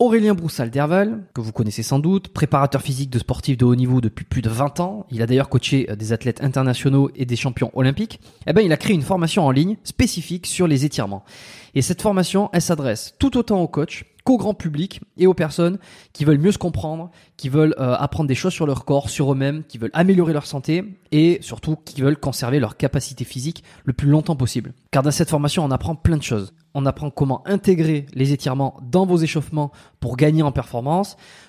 Aurélien Broussal-Derval, que vous connaissez sans doute, préparateur physique de sportifs de haut niveau depuis plus de 20 ans, il a d'ailleurs coaché euh, des athlètes internationaux et des champions olympiques, eh ben, il a créé une formation en ligne spécifique sur les étirements. Et cette formation, elle s'adresse tout autant aux coachs qu'au grand public et aux personnes qui veulent mieux se comprendre, qui veulent euh, apprendre des choses sur leur corps, sur eux-mêmes, qui veulent améliorer leur santé et surtout qui veulent conserver leur capacité physique le plus longtemps possible. Car dans cette formation, on apprend plein de choses. On apprend comment intégrer les étirements dans vos échauffements pour gagner en performance,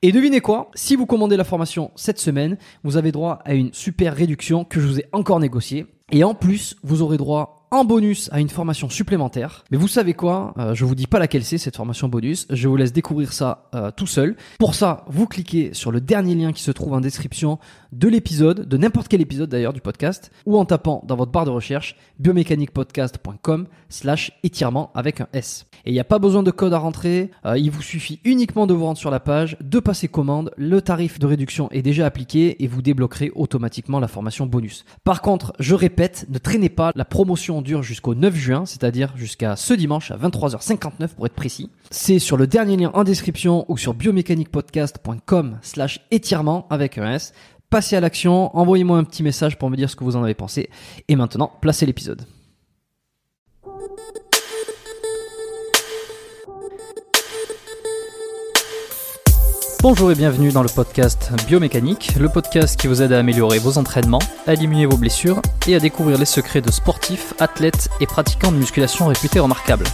et devinez quoi Si vous commandez la formation cette semaine, vous avez droit à une super réduction que je vous ai encore négociée. Et en plus, vous aurez droit en bonus à une formation supplémentaire. Mais vous savez quoi euh, Je vous dis pas laquelle c'est cette formation bonus. Je vous laisse découvrir ça euh, tout seul. Pour ça, vous cliquez sur le dernier lien qui se trouve en description de l'épisode, de n'importe quel épisode d'ailleurs du podcast, ou en tapant dans votre barre de recherche biomécaniquepodcast.com slash étirement avec un S. Et il n'y a pas besoin de code à rentrer, euh, il vous suffit uniquement de vous rendre sur la page, de passer commande, le tarif de réduction est déjà appliqué et vous débloquerez automatiquement la formation bonus. Par contre, je répète, ne traînez pas, la promotion dure jusqu'au 9 juin, c'est-à-dire jusqu'à ce dimanche à 23h59 pour être précis. C'est sur le dernier lien en description ou sur biomécaniquepodcast.com slash étirement avec un S passez à l'action, envoyez-moi un petit message pour me dire ce que vous en avez pensé. Et maintenant, placez l'épisode. Bonjour et bienvenue dans le podcast Biomécanique, le podcast qui vous aide à améliorer vos entraînements, à éliminer vos blessures et à découvrir les secrets de sportifs, athlètes et pratiquants de musculation réputés remarquables.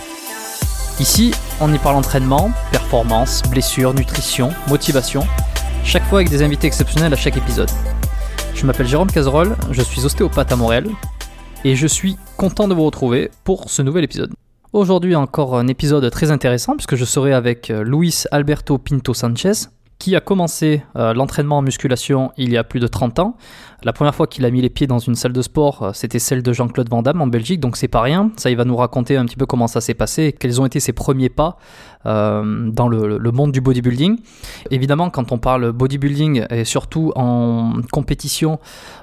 Ici, on y parle entraînement, performance, blessures, nutrition, motivation chaque fois avec des invités exceptionnels à chaque épisode. Je m'appelle Jérôme Cazerolle, je suis ostéopathe à Montréal et je suis content de vous retrouver pour ce nouvel épisode. Aujourd'hui encore un épisode très intéressant puisque je serai avec euh, Luis Alberto Pinto Sanchez, qui a commencé euh, l'entraînement en musculation il y a plus de 30 ans. La première fois qu'il a mis les pieds dans une salle de sport, euh, c'était celle de Jean-Claude Van Damme en Belgique, donc c'est pas rien. Ça, il va nous raconter un petit peu comment ça s'est passé, quels ont été ses premiers pas euh, dans le, le, monde du bodybuilding. Évidemment, quand on parle bodybuilding et surtout en compétition,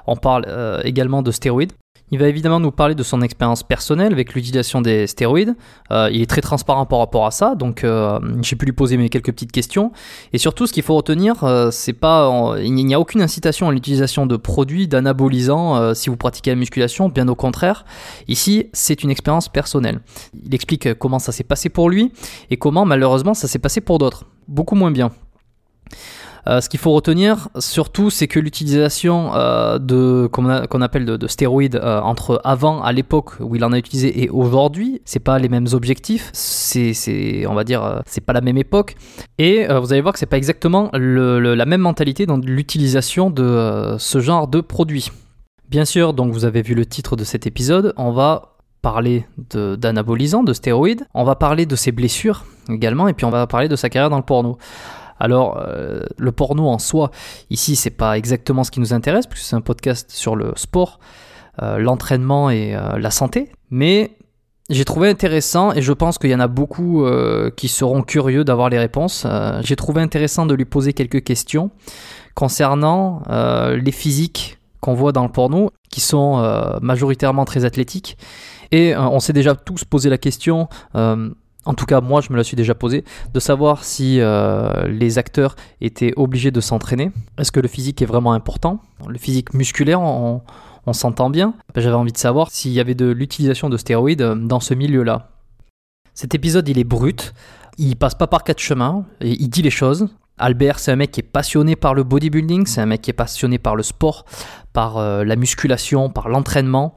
on parle également de stéroïdes. Il va évidemment nous parler de son expérience personnelle avec l'utilisation des stéroïdes. Euh, il est très transparent par rapport à ça, donc euh, j'ai pu lui poser mes quelques petites questions. Et surtout, ce qu'il faut retenir, euh, c'est pas, il n'y a aucune incitation à l'utilisation de produits d'anabolisants si vous pratiquez la musculation. Bien au contraire, ici, c'est une expérience personnelle. Il explique comment ça s'est passé pour lui et comment malheureusement ça s'est passé pour d'autres, beaucoup moins bien. Euh, ce qu'il faut retenir surtout, c'est que l'utilisation euh, de qu'on appelle de, stéroïdes euh, entre avant, à l'époque où il en a utilisé, et aujourd'hui, c'est pas les mêmes objectifs. C'est, on va dire, c'est pas la même époque. Et vous allez voir que c'est pas exactement la même mentalité dans l'utilisation de ce genre de produits. Bien sûr, donc vous avez vu le titre de cet épisode, on va parler d'anabolisants, de, de stéroïdes, on va parler de ses blessures également, et puis on va parler de sa carrière dans le porno. Alors, euh, le porno en soi, ici, c'est pas exactement ce qui nous intéresse, puisque c'est un podcast sur le sport, euh, l'entraînement et euh, la santé. Mais j'ai trouvé intéressant, et je pense qu'il y en a beaucoup qui seront curieux d'avoir les réponses. j'ai trouvé intéressant de lui poser quelques questions concernant les physiques qu'on voit dans le porno, qui sont majoritairement très athlétiques. Et on s'est déjà tous posé la question en tout cas moi je me la suis déjà posée, de savoir si euh, les acteurs étaient obligés de s'entraîner. Est-ce que le physique est vraiment important? Le physique musculaire, on, s'entend bien. J'avais envie de savoir s'il y avait de l'utilisation de stéroïdes dans ce milieu-là. Cet épisode, il est brut. Il passe pas par quatre chemins. Et il dit les choses. Albert, c'est un mec qui est passionné par le bodybuilding, c'est un mec qui est passionné par le sport, par euh, la musculation, par l'entraînement.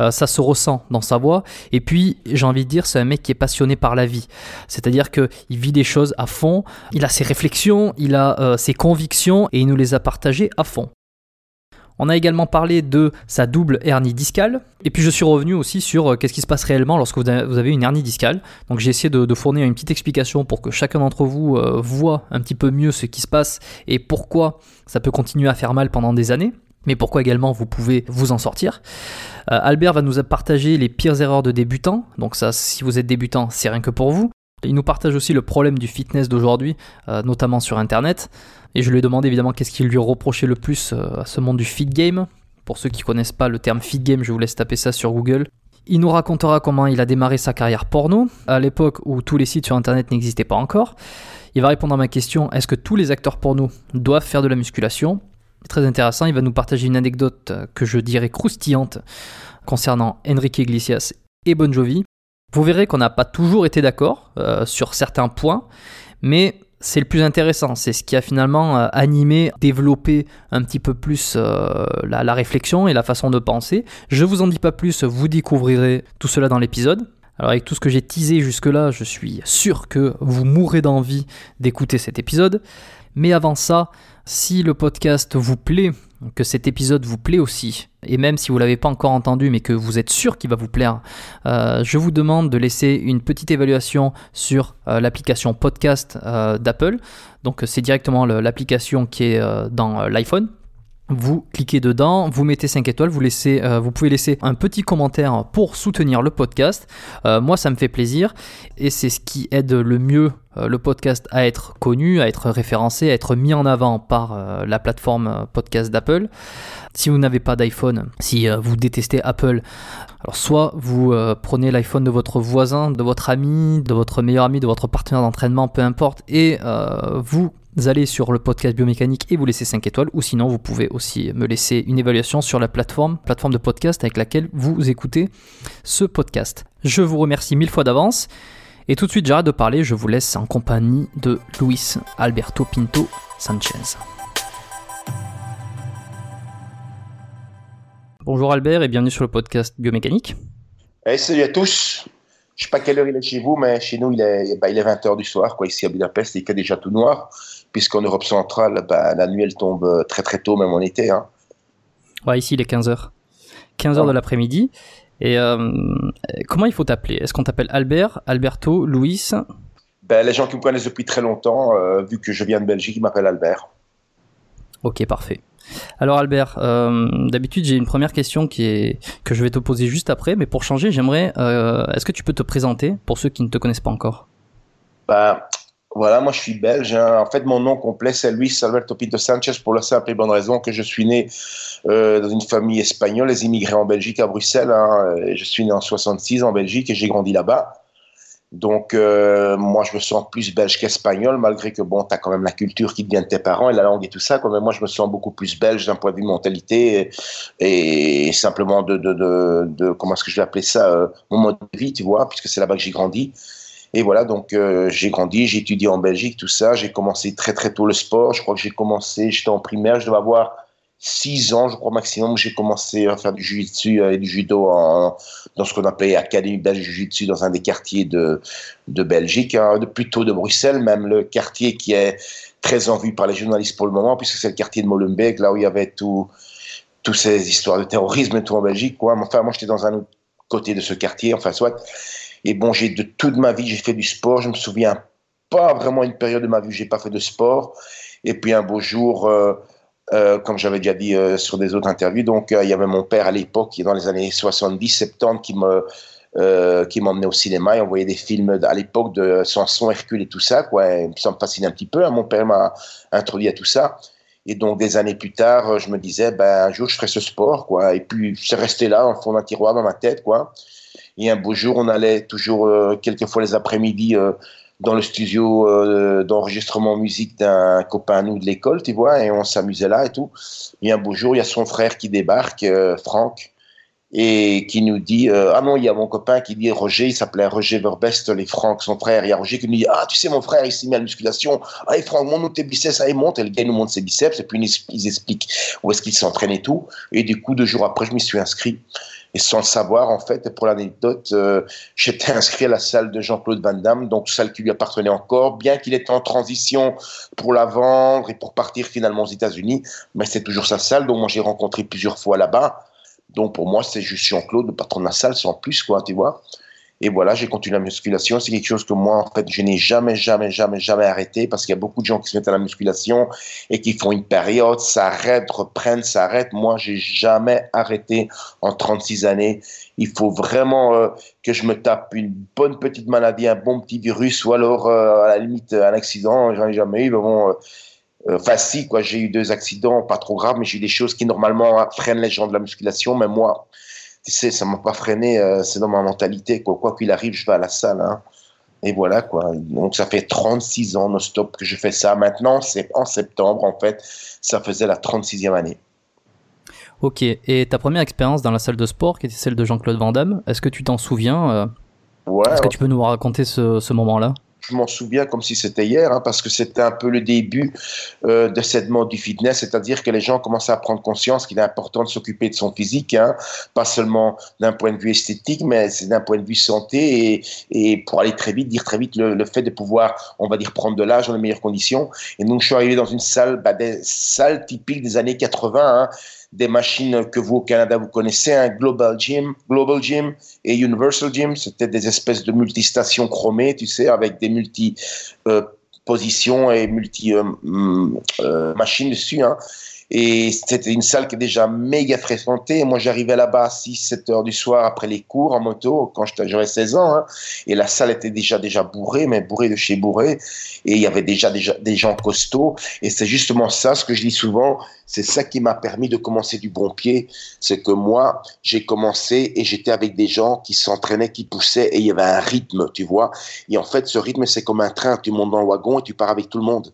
Euh, ça se ressent dans sa voix. Et puis, j'ai envie de dire, c'est un mec qui est passionné par la vie. C'est-à-dire qu'il vit des choses à fond, il a ses réflexions, il a euh, ses convictions et il nous les a partagées à fond. On a également parlé de sa double hernie discale. Et puis je suis revenu aussi sur euh, qu'est-ce qui se passe réellement lorsque vous avez une hernie discale. Donc j'ai essayé de, fournir une petite explication pour que chacun d'entre vous euh, voit un petit peu mieux ce qui se passe et pourquoi ça peut continuer à faire mal pendant des années mais pourquoi également vous pouvez vous en sortir. Euh, Albert va nous partager les pires erreurs de débutants, donc ça si vous êtes débutant c'est rien que pour vous. Il nous partage aussi le problème du fitness d'aujourd'hui, notamment sur Internet. Et je lui ai demandé évidemment qu'est-ce qu'il lui reprochait le plus euh, à ce monde du feed game. Pour ceux qui connaissent pas le terme feed game, je vous laisse taper ça sur Google. Il nous racontera comment il a démarré sa carrière porno, à l'époque où tous les sites sur internet n'existaient pas encore. Il va répondre à ma question est-ce que tous les acteurs porno doivent faire de la musculation? Très intéressant, il va nous partager une anecdote que je dirais croustillante concernant Enrique Iglesias et Bon Jovi. Vous verrez qu'on n'a pas toujours été d'accord euh, sur certains points, mais c'est le plus intéressant. C'est ce qui a finalement euh, animé, développé un petit peu plus euh, la, réflexion et la façon de penser. Je vous en dis pas plus, vous découvrirez tout cela dans l'épisode. Alors avec tout ce que j'ai teasé jusque-là, je suis sûr que vous mourrez d'envie d'écouter cet épisode. Mais avant ça, si le podcast vous plaît, que cet épisode vous plaît aussi, et même si vous ne l'avez pas encore entendu, mais que vous êtes sûr qu'il va vous plaire, euh, je vous demande de laisser une petite évaluation sur euh, l'application podcast euh, d'Apple. Donc c'est directement l'application qui est dans l'iPhone. Vous cliquez dedans, vous mettez 5 étoiles, vous, laissez, vous pouvez laisser un petit commentaire pour soutenir le podcast. moi, ça me fait plaisir et c'est ce qui aide le mieux le podcast à être connu, à être référencé, à être mis en avant par la plateforme podcast d'Apple. Si vous n'avez pas d'iPhone, si euh, vous détestez Apple, alors soit vous euh, prenez l'iPhone de votre voisin, de votre ami, de votre meilleur ami, de votre partenaire d'entraînement, peu importe, et euh, vous allez sur le podcast biomécanique et vous laissez 5 étoiles, ou sinon vous pouvez aussi me laisser une évaluation sur la plateforme, plateforme de podcast avec laquelle vous écoutez ce podcast. Je vous remercie mille fois d'avance. Et tout de suite, j'arrête de parler, je vous laisse en compagnie de Luis Alberto Pinto Sanchez. Bonjour Albert et bienvenue sur le podcast Biomécanique. salut à tous. Je sais pas quelle heure il est chez vous, mais chez nous, il est, bah, il est 20h du soir. Quoi. Ici à Budapest, il fait déjà tout noir, puisqu'en Europe centrale, bah, la nuit, elle tombe euh, très très tôt, même en été. Hein. Ouais, ici, il est 15h. 15h de l'après-midi. Et euh, comment il faut t'appeler? Est-ce qu'on t'appelle Albert, Alberto, Louis ben, Les gens qui me connaissent depuis très longtemps, euh, vu que je viens de Belgique, ils m'appellent Albert. Ok, parfait. Alors Albert, euh, d'habitude j'ai une première question qui est que je vais te poser juste après, mais pour changer, j'aimerais, est-ce que tu peux te présenter pour ceux qui ne te connaissent pas encore? Bah voilà, moi je suis belge. Hein. En fait, mon nom complet c'est Luis Alberto Pinto Sanchez pour la simple et bonne raison que je suis né euh, dans une famille espagnole, les immigrés en Belgique à Bruxelles. Hein. Je suis né en 66 en Belgique et j'ai grandi là-bas. Donc, euh, moi, je me sens plus belge qu'espagnol, malgré que, bon, tu as quand même la culture qui te vient de tes parents et la langue et tout ça. Quand moi, je me sens beaucoup plus belge d'un point de vue mentalité et, simplement de, comment est-ce que je vais appeler ça, euh, mon mode de vie, tu vois, puisque c'est là-bas que j'ai grandi. Et voilà, donc euh, j'ai grandi, j'ai étudié en Belgique, tout ça. J'ai commencé très très tôt le sport. Je crois que j'ai commencé, j'étais en primaire, je devais avoir six ans, je crois maximum, j'ai commencé à faire du jiu-jitsu et du judo dans ce qu'on appelait Académie belge jiu-jitsu dans un des quartiers de, de Belgique, hein, plutôt de Bruxelles, même le quartier qui est très en vue par les journalistes pour le moment, puisque c'est le quartier de Molenbeek, là où il y avait tout, toutes ces histoires de terrorisme et tout en Belgique. Quoi. Enfin, moi, j'étais dans un autre côté de ce quartier, enfin, soit. Et bon, j'ai de toute ma vie, j'ai fait du sport. Je me souviens pas vraiment une période de ma vie où j'ai pas fait de sport. Et puis un beau jour, euh, euh, comme j'avais déjà dit euh, sur des autres interviews. Donc, il y avait mon père à l'époque, qui dans les années 70-70, qui me qui m'emmenait au cinéma et on voyait des films à l'époque de Samson, Hercule et tout ça. Quoi. ça me fascine un petit peu. Hein. Mon père m'a introduit à tout ça. Et donc, des années plus tard, je me disais, ben, un jour, je ferai ce sport, quoi. Et puis, c'est resté là, dans le fond d'un tiroir, dans ma tête, quoi. Et un beau jour, on allait toujours, euh, quelquefois les après-midi, euh, dans le studio euh, d'enregistrement musique d'un copain à nous de l'école, tu vois, et on s'amusait là et tout. Et un beau jour, il y a son frère qui débarque, Franck, et qui nous dit ah non il y a mon copain qui dit Roger il s'appelait Roger Verbest les Franck son frère il y a Roger qui nous dit ah tu sais mon frère il s'est mis à la musculation et Franck montre tes biceps. Il monte et le gars nous montre ses biceps et puis ils expliquent où est-ce qu'il s'entraîne et tout. Et du coup deux jours après je m'y suis inscrit et sans le savoir, en fait, pour l'anecdote, euh, j'étais inscrit à la salle de Jean-Claude Van Damme, donc salle qui lui appartenait encore, bien qu'il était en transition pour la vendre et pour partir finalement aux États-Unis, mais c'est toujours sa salle, donc moi j'ai rencontré plusieurs fois là-bas. Donc pour moi, c'est juste Jean-Claude, le patron de la salle, sans plus, quoi, tu vois. Et voilà, j'ai continué la musculation. C'est quelque chose que moi, en fait, je n'ai jamais, jamais, jamais, jamais arrêté parce qu'il y a beaucoup de gens qui se mettent à la musculation et qui font une période, s'arrêtent, reprennent, s'arrêtent. Moi, j'ai jamais arrêté en 36 années. Il faut vraiment euh, que je me tape une bonne petite maladie, un bon petit virus ou alors, euh, à la limite, un accident. J'en ai jamais eu. Mais bon, euh, facile, quoi. J'ai eu deux accidents, pas trop graves, mais j'ai eu des choses qui normalement freinent les gens de la musculation. Mais moi, tu sais, ça m'a pas freiné, euh, c'est dans ma mentalité, quoi. Quoi qu'il arrive, je vais à la salle, hein. Et voilà, quoi. Donc, ça fait 36 ans non-stop que je fais ça. Maintenant, c'est en septembre, en fait, ça faisait la 36e année. Ok. Et ta première expérience dans la salle de sport, qui était celle de Jean-Claude Van Damme, est-ce que tu t'en souviens euh, Ouais. Est-ce que tu peux nous raconter ce moment-là? Je m'en souviens comme si c'était hier, hein, parce que c'était un peu le début euh, de cette mode du fitness, c'est-à-dire que les gens commençaient à prendre conscience qu'il est important de s'occuper de son physique, hein, pas seulement d'un point de vue esthétique, mais c'est d'un point de vue santé et, pour aller très vite, dire très vite le, fait de pouvoir, on va dire, prendre de l'âge dans les meilleures conditions. Et donc, je suis arrivé dans une salle, bah, des salles typiques des années 80, hein, des machines que vous au Canada vous connaissez, un Global Gym, Global Gym et Universal Gym. C'était des espèces de multistations chromées, tu sais, avec des multi euh, positions et multi euh, mm, euh, machines dessus. Hein. Et c'était une salle qui est déjà méga fréquentée. Moi, j'arrivais là-bas à 6, 7 heures du soir après les cours en moto, quand j'avais 16 ans. Hein. Et la salle était déjà, déjà bourrée, mais bourrée de chez bourrée. Et il y avait déjà, déjà des gens costauds. Et c'est justement ça, ce que je dis souvent, c'est ça qui m'a permis de commencer du bon pied. C'est que moi, j'ai commencé et j'étais avec des gens qui s'entraînaient, qui poussaient et il y avait un rythme, tu vois. Et en fait, ce rythme, c'est comme un train. Tu montes dans le wagon et tu pars avec tout le monde.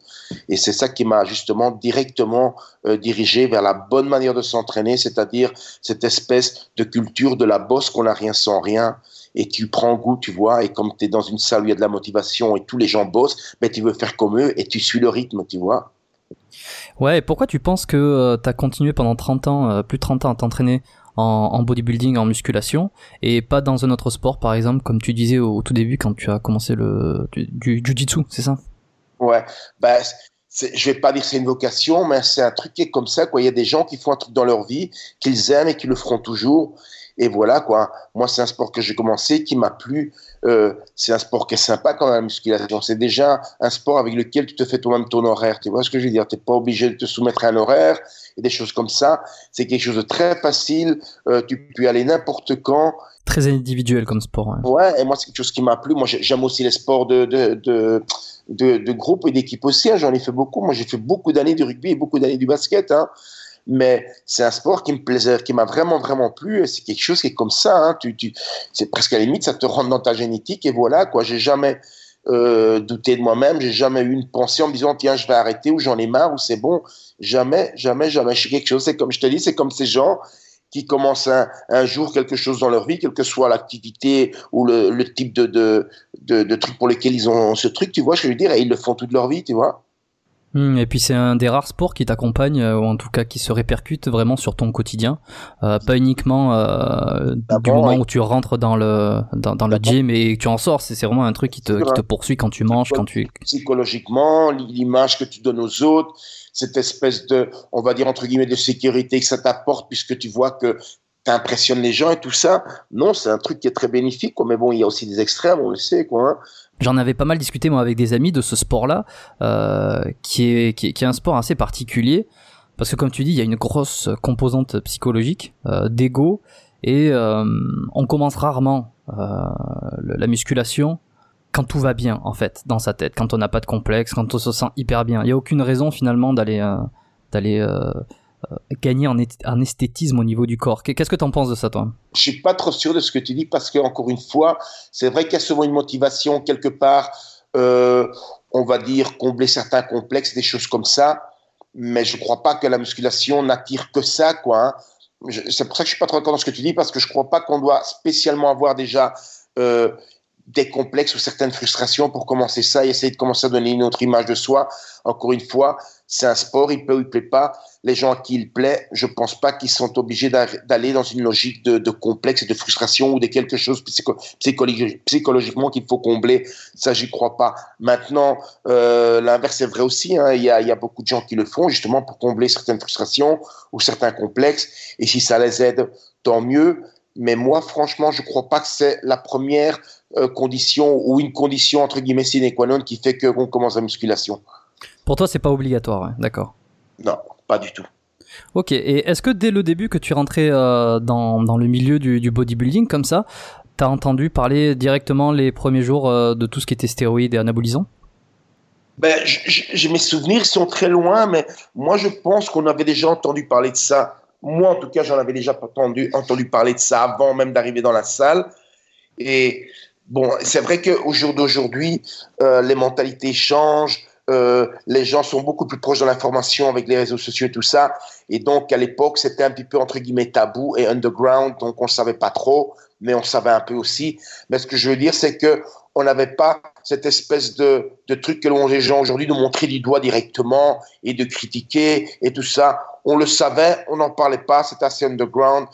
Et c'est ça qui m'a justement directement euh, dirigé vers la bonne manière de s'entraîner, c'est-à-dire cette espèce de culture de la bosse qu'on n'a rien sans rien et tu prends goût, tu vois, et comme tu es dans une salle où il y a de la motivation et tous les gens bossent, ben, tu veux faire comme eux et tu suis le rythme, tu vois. Ouais, et pourquoi tu penses que euh, tu as continué pendant 30 ans, euh, plus de 30 ans à t'entraîner en, bodybuilding, en musculation, et pas dans un autre sport, par exemple, comme tu disais au, tout début quand tu as commencé le du, jiu-jitsu, c'est ça? Ouais, bah, je vais pas dire c'est une vocation, mais c'est un truc qui est comme ça, quoi. Il y a des gens qui font un truc dans leur vie, qu'ils aiment et qui le feront toujours. Et voilà, quoi. Moi, c'est un sport que j'ai commencé, qui m'a plu. Euh, c'est un sport qui est sympa quand même, la musculation. C'est déjà un sport avec lequel tu te fais toi-même ton horaire. Tu vois ce que je veux dire Tu n'es pas obligé de te soumettre à un horaire et des choses comme ça. C'est quelque chose de très facile. Euh, tu peux y aller n'importe quand. Très individuel comme sport. Ouais, ouais et moi, c'est quelque chose qui m'a plu. Moi, j'aime aussi les sports de, de, de, de, groupe et d'équipe aussi. Hein. J'en ai fait beaucoup. Moi, j'ai fait beaucoup d'années du rugby et beaucoup d'années du basket. Hein mais c'est un sport qui me plaisait, qui m'a vraiment, vraiment plu. C'est quelque chose qui est comme ça. Hein. Tu, tu, c'est presque à la limite, ça te rentre dans ta génétique et voilà, quoi. J'ai jamais euh, douté de moi-même, j'ai jamais eu une pensée en me disant, tiens, je vais arrêter ou j'en ai marre ou c'est bon. Jamais, jamais, jamais. Je suis quelque chose. C'est comme je te dis, c'est comme ces gens qui commencent un, jour quelque chose dans leur vie, quelle que soit l'activité ou le, le type de, de, de, truc pour lesquels ils ont ce truc, tu vois, je veux dire, et ils le font toute leur vie, tu vois. Hmm, et puis c'est un des rares sports qui t'accompagne, euh, ou en tout cas qui se répercute vraiment sur ton quotidien, euh, pas uniquement euh, du moment où tu rentres dans le dans, dans le gym et que tu en sors, c'est vraiment un truc qui te, qui te poursuit quand tu manges, quand tu psychologiquement, l'image que tu donnes aux autres, cette espèce de, on va dire entre guillemets de sécurité que ça t'apporte puisque tu vois que t'impressionnes les gens et tout ça. Non, c'est un truc qui est très bénéfique, quoi. Mais bon, il y a aussi des extrêmes, on le sait, quoi. Hein. J'en avais pas mal discuté moi avec des amis de ce sport-là, euh, qui, est, qui, est, un sport assez particulier, parce que comme tu dis, il y a une grosse composante psychologique, euh, d'ego, et euh, on commence rarement euh, la musculation quand tout va bien en fait dans sa tête, quand on n'a pas de complexe, quand on se sent hyper bien. Il y a aucune raison finalement d'aller t'allais euh, gagner en, esthétisme au niveau du corps. Qu'est-ce que tu en penses de ça, toi? Je suis pas trop sûr de ce que tu dis parce que encore une fois, c'est vrai qu'il y a souvent une motivation quelque part. on va dire combler certains complexes, des choses comme ça mais je ne crois pas que la musculation n'attire que ça, quoi. Hein. C'est pour ça que je suis pas trop d'accord dans ce que tu dis, parce que je ne crois pas qu'on doit spécialement avoir déjà euh, des complexes ou certaines frustrations pour commencer ça et essayer de commencer à donner une autre image de soi. Encore une fois, c'est un sport, il plaît ou il plaît pas. Les gens à qui il plaît, je pense pas qu'ils sont obligés d'aller dans une logique de, complexe et de frustration ou de quelque chose psychologiquement qu'il faut combler. Ça, j'y crois pas. Maintenant, euh, l'inverse est vrai aussi. Hein. Il, y a, beaucoup de gens qui le font justement pour combler certaines frustrations ou certains complexes. Et si ça les aide, tant mieux. Mais moi, franchement, je crois pas que c'est la première euh, condition ou une condition entre guillemets sine qua non qui fait qu'on commence la musculation. Pour toi, c'est pas obligatoire, d'accord Non, pas du tout. Ok, et est-ce que dès le début que tu rentrais euh, dans, dans, le milieu du, du bodybuilding comme ça, t'as entendu parler directement les premiers jours euh, de tout ce qui était stéroïdes et anabolisants? Ben, je, mes souvenirs sont très loin, mais moi je pense qu'on avait déjà entendu parler de ça. Moi, en tout cas, j'en avais déjà entendu, entendu parler de ça avant même d'arriver dans la salle. Et bon, c'est vrai qu'au jour d'aujourd'hui, euh, les mentalités changent. Euh, les gens sont beaucoup plus proches de l'information avec les réseaux sociaux et tout ça. Et donc, à l'époque, c'était un petit peu entre guillemets tabou et underground, donc on ne savait pas trop, mais on savait un peu aussi. Mais ce que je veux dire, c'est que on n'avait pas cette espèce de, truc que l'on les gens aujourd'hui de montrer du doigt directement et de critiquer et tout ça. On le savait, on n'en parlait pas, c'était assez underground.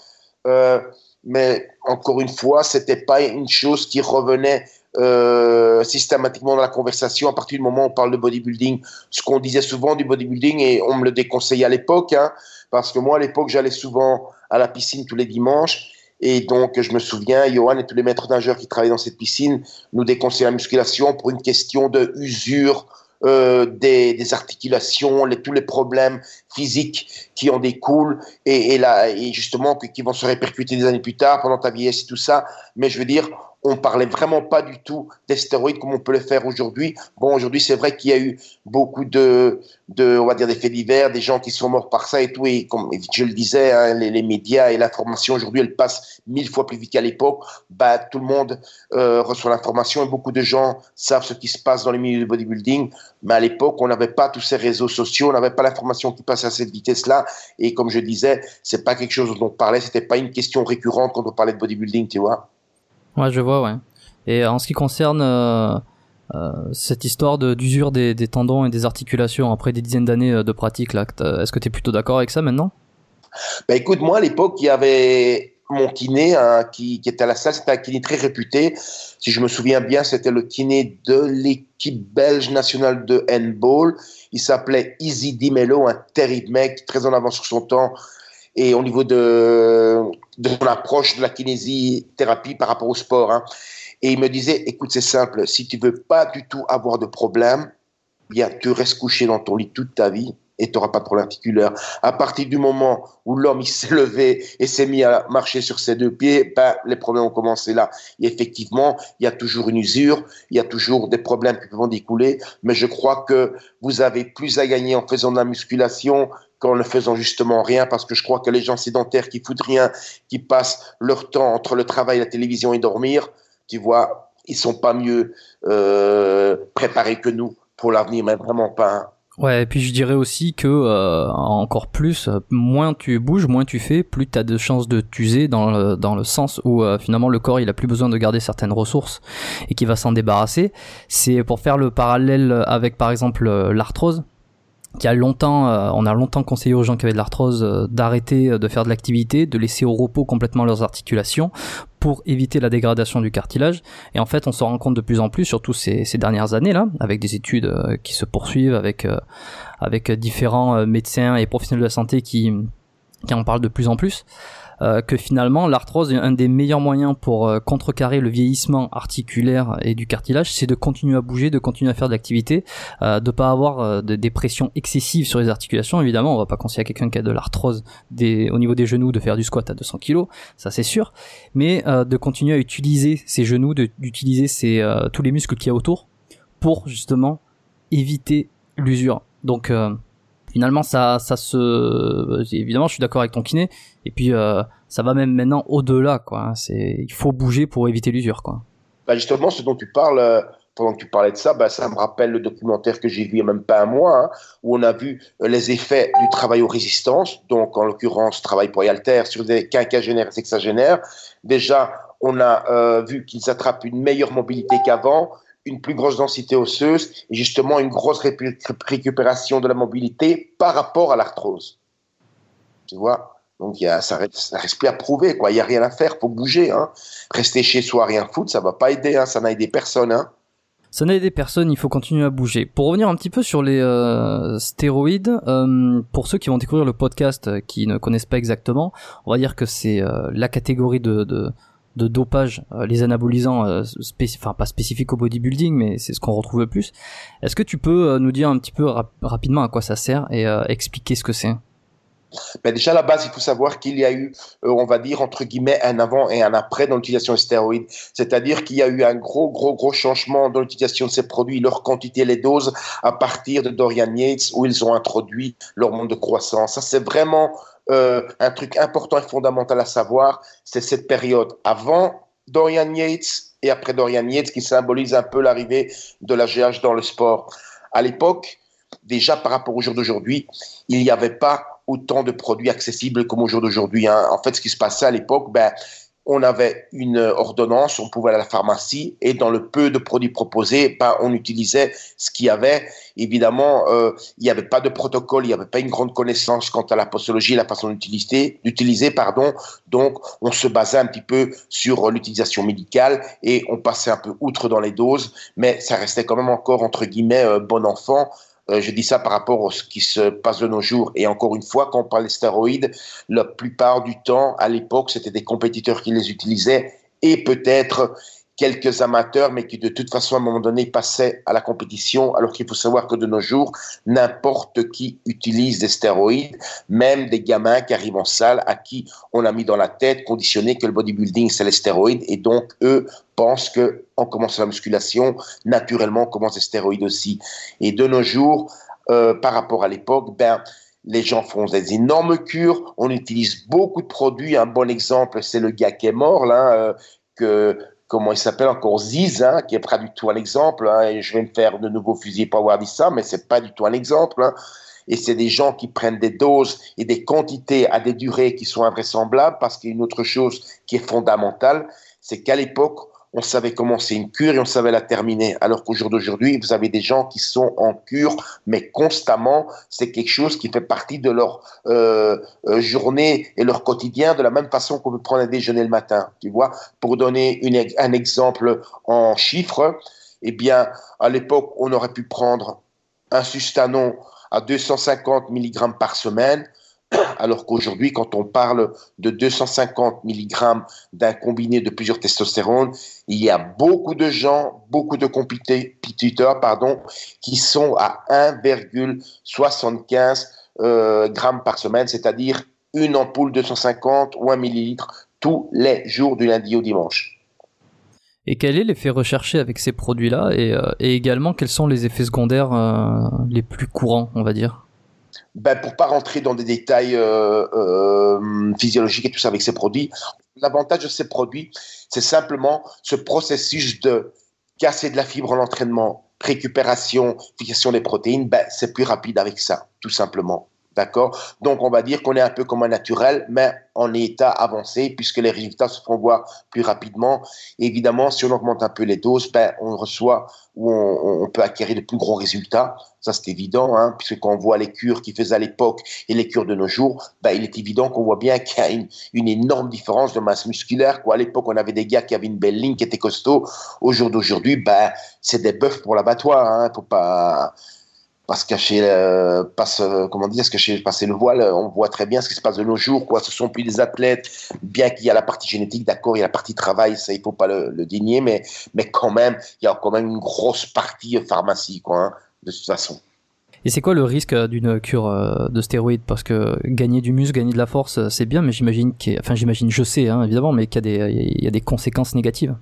Euh, mais encore une fois, c'était pas une chose qui revenait euh, systématiquement dans la conversation à partir du moment où on parle de bodybuilding. Ce qu'on disait souvent du bodybuilding, et on me le déconseillait à l'époque, hein, parce que moi, à l'époque, j'allais souvent à la piscine tous les dimanches. Et donc, je me souviens, Johan et tous les maîtres nageurs qui travaillaient dans cette piscine nous déconseillaient la musculation pour une question de usure euh, des, des, articulations, les, tous les problèmes physiques qui en découlent et, et, là, et justement qui vont se répercuter des années plus tard pendant ta vieillesse et tout ça. Mais je veux dire, on parlait vraiment pas du tout des stéroïdes comme on peut le faire aujourd'hui. Bon, aujourd'hui, c'est vrai qu'il y a eu beaucoup de, on va dire, des faits divers, des gens qui sont morts par ça et tout. Et comme je le disais, hein, les, les, médias et l'information aujourd'hui, elle passe mille fois plus vite qu'à l'époque. Bah, tout le monde euh, reçoit l'information et beaucoup de gens savent ce qui se passe dans les milieux du bodybuilding. Mais à l'époque, on n'avait pas tous ces réseaux sociaux, on n'avait pas l'information qui passait à cette vitesse-là. Et comme je disais, c'est pas quelque chose dont on parlait, c'était pas une question récurrente quand on parlait de bodybuilding, tu vois. Ouais, je vois, ouais. Et en ce qui concerne euh, euh, cette histoire d'usure des, des, tendons et des articulations après des dizaines d'années euh, de pratique, est-ce que tu es plutôt d'accord avec ça maintenant? Bah écoute, moi à l'époque, il y avait mon kiné hein, qui, qui, était à la salle, c'était un kiné très réputé. Si je me souviens bien, c'était le kiné de l'équipe belge nationale de handball. Il s'appelait Easy Dimelo, un terrible mec, très en avance sur son temps. Et au niveau de, de son approche de la kinésithérapie par rapport au sport. Hein. Et il me disait, écoute, c'est simple, si tu veux pas du tout avoir de problème, bien, tu restes couché dans ton lit toute ta vie et tu n'auras pas de problème articulaire. À partir du moment où l'homme s'est levé et s'est mis à marcher sur ses deux pieds, ben, les problèmes ont commencé là. Et effectivement, il y a toujours une usure, il y a toujours des problèmes qui peuvent en découler, mais je crois que vous avez plus à gagner en faisant de la musculation qu'en ne faisant justement rien, parce que je crois que les gens sédentaires qui foutent rien, qui passent leur temps entre le travail, la télévision et dormir, tu vois, ils sont pas mieux euh, préparés que nous pour l'avenir, mais vraiment pas. Hein. Ouais, et puis je dirais aussi que euh, encore plus, moins tu bouges, moins tu fais, plus tu as de chances de t'user dans le, dans le sens où euh, finalement le corps il a plus besoin de garder certaines ressources et qui va s'en débarrasser. C'est pour faire le parallèle avec par exemple l'arthrose qui a longtemps, euh, on a longtemps conseillé aux gens qui avaient de l'arthrose euh, d'arrêter euh, de faire de l'activité, de laisser au repos complètement leurs articulations pour éviter la dégradation du cartilage. Et en fait, on se rend compte de plus en plus, surtout ces, dernières années là, avec des études qui se poursuivent, avec avec différents médecins et professionnels de la santé qui qui en parlent de plus en plus, euh, que finalement l'arthrose est un des meilleurs moyens pour euh, contrecarrer le vieillissement articulaire et du cartilage, c'est de continuer à bouger, de continuer à faire de l'activité, euh, de pas avoir euh, de, des pressions excessives sur les articulations. Évidemment, on va pas conseiller à quelqu'un qui a de l'arthrose au niveau des genoux de faire du squat à 200 kg, ça c'est sûr, mais de continuer à utiliser ses genoux, d'utiliser tous les muscles qu'il y a autour pour justement éviter l'usure. Donc finalement ça ça se évidemment je suis d'accord avec ton kiné. Et puis euh, ça va même maintenant au-delà quoi. C'est il faut bouger pour éviter l'usure quoi. Bah justement ce dont tu parles euh, pendant que tu parlais de ça bah, ça me rappelle le documentaire que j'ai vu il n'y a même pas un mois hein, où on a vu euh, les effets du travail aux résistances. Donc en l'occurrence travail pour alter sur des quinquagénaires sexagénaires. Déjà on a vu qu'ils attrapent une meilleure mobilité qu'avant une plus grosse densité osseuse et justement une grosse récupération de la mobilité par rapport à l'arthrose. Tu vois? Donc y a, ça, reste, reste plus à prouver, quoi. Il n'y a rien à faire, faut bouger. Hein. Rester chez soi, rien foutre, ça va pas aider, hein. ça n'a aidé personne. Hein. Ça n'a aidé personne, il faut continuer à bouger. Pour revenir un petit peu sur les euh, stéroïdes, euh, pour ceux qui vont découvrir le podcast, euh, qui ne connaissent pas exactement, on va dire que c'est la catégorie de, de dopage, euh, les anabolisants, euh, enfin pas spécifiques au bodybuilding, mais c'est ce qu'on retrouve le plus. Est-ce que tu peux euh, nous dire un petit peu rapidement à quoi ça sert et expliquer ce que c'est? Ben déjà, à la base, il faut savoir qu'il y a eu, on va dire, entre guillemets, un avant et un après dans l'utilisation des stéroïdes. C'est-à-dire qu'il y a eu un gros, gros, gros changement dans l'utilisation de ces produits, leur quantité, les doses, à partir de Dorian Yates, où ils ont introduit l'hormone de croissance. Ça, c'est vraiment euh, un truc important et fondamental à savoir, c'est cette période avant Dorian Yates et après Dorian Yates qui symbolise un peu l'arrivée de la GH dans le sport. À l'époque, déjà par rapport au jour d'aujourd'hui, il n'y avait pas autant de produits accessibles comme au jour d'aujourd'hui. Hein. En fait, ce qui se passait à l'époque, ben, on avait une ordonnance, on pouvait aller à la pharmacie et dans le peu de produits proposés, ben, on utilisait ce qu'il y avait. Évidemment, euh, il n'y avait pas de protocole, il n'y avait pas une grande connaissance quant à la postologie et la façon d'utiliser, pardon. Donc, on se basait un petit peu sur l'utilisation médicale et on passait un peu outre dans les doses, mais ça restait quand même encore entre guillemets euh, bon enfant euh, je dis ça par rapport à ce qui se passe de nos jours. Et encore une fois, quand on parle des stéroïdes, la plupart du temps, à l'époque, c'était des compétiteurs qui les utilisaient et peut-être quelques amateurs, mais qui de toute façon, à un moment donné, passaient à la compétition, alors qu'il faut savoir que de nos jours, n'importe qui utilise des stéroïdes, même des gamins qui arrivent en salle, à qui on a mis dans la tête, conditionné que le bodybuilding, c'est les stéroïdes, et donc eux pensent que on commence la musculation, naturellement, on commence les stéroïdes aussi. Et de nos jours, euh, par rapport à l'époque, ben, les gens font des énormes cures, on utilise beaucoup de produits. Un bon exemple, c'est le gars qui est mort, là, euh, que comment il s'appelle encore Ziz, hein, qui est pas du tout un exemple. Hein, et je vais me faire de nouveau fusiller pour avoir dit ça, mais c'est pas du tout un exemple. Hein. Et c'est des gens qui prennent des doses et des quantités à des durées qui sont invraisemblables, parce qu'il y a une autre chose qui est fondamentale, c'est qu'à l'époque, on savait commencer une cure et on savait la terminer. Alors qu'au jour d'aujourd'hui, vous avez des gens qui sont en cure, mais constamment, c'est quelque chose qui fait partie de leur euh, euh, journée et leur quotidien, de la même façon qu'on peut prendre un déjeuner le matin. Tu vois, pour donner un exemple en chiffres, eh bien, à l'époque, on aurait pu prendre un sustanon à 250 mg par semaine alors qu'aujourd'hui, quand on parle de 250 mg d'un combiné de plusieurs testostérones, il y a beaucoup de gens, beaucoup de compétiteurs, pardon, qui sont à 1,75 euh, grammes par semaine, c'est-à-dire une ampoule 250 ou un millilitre tous les jours du lundi au dimanche. Et quel est l'effet recherché avec ces produits-là? Et, euh, également quels sont les effets secondaires euh, les plus courants, on va dire? Ben, pour pas rentrer dans des détails euh, euh, physiologiques et tout ça avec ces produits, l'avantage de ces produits, c'est simplement ce processus de casser de la fibre en entraînement, récupération, fixation des protéines, ben, c'est plus rapide avec ça, tout simplement. D'accord? Donc, on va dire qu'on est un peu comme un naturel, mais en état avancé, puisque les résultats se font voir plus rapidement. évidemment, si on augmente un peu les doses, ben, on reçoit ou on, peut acquérir de plus gros résultats. Ça, c'est évident, hein, puisque quand on voit les cures qu'ils faisaient à l'époque et les cures de nos jours, ben, il est évident qu'on voit bien qu'il y a une, énorme différence de masse musculaire. Quoi. À l'époque, on avait des gars qui avaient une belle ligne, qui étaient costauds. Au jour d'aujourd'hui, ben, c'est des bœufs pour l'abattoir. Hein, pas pas se cacher, euh, comment dire, se cacher, passer le voile. On voit très bien ce qui se passe de nos jours. Quoi. Ce sont plus des athlètes, bien qu'il y a la partie génétique, d'accord, il y a la partie travail, ça il faut pas le, le dénier, mais, mais quand même, il y a quand même une grosse partie pharmacie, quoi, hein, de toute façon. Et c'est quoi le risque euh, d'une cure euh, de stéroïdes? Parce que gagner du muscle, gagner de la force, c'est bien, mais j'imagine, enfin j'imagine, je sais hein, évidemment, mais qu'il y, a des, il y a des conséquences négatives.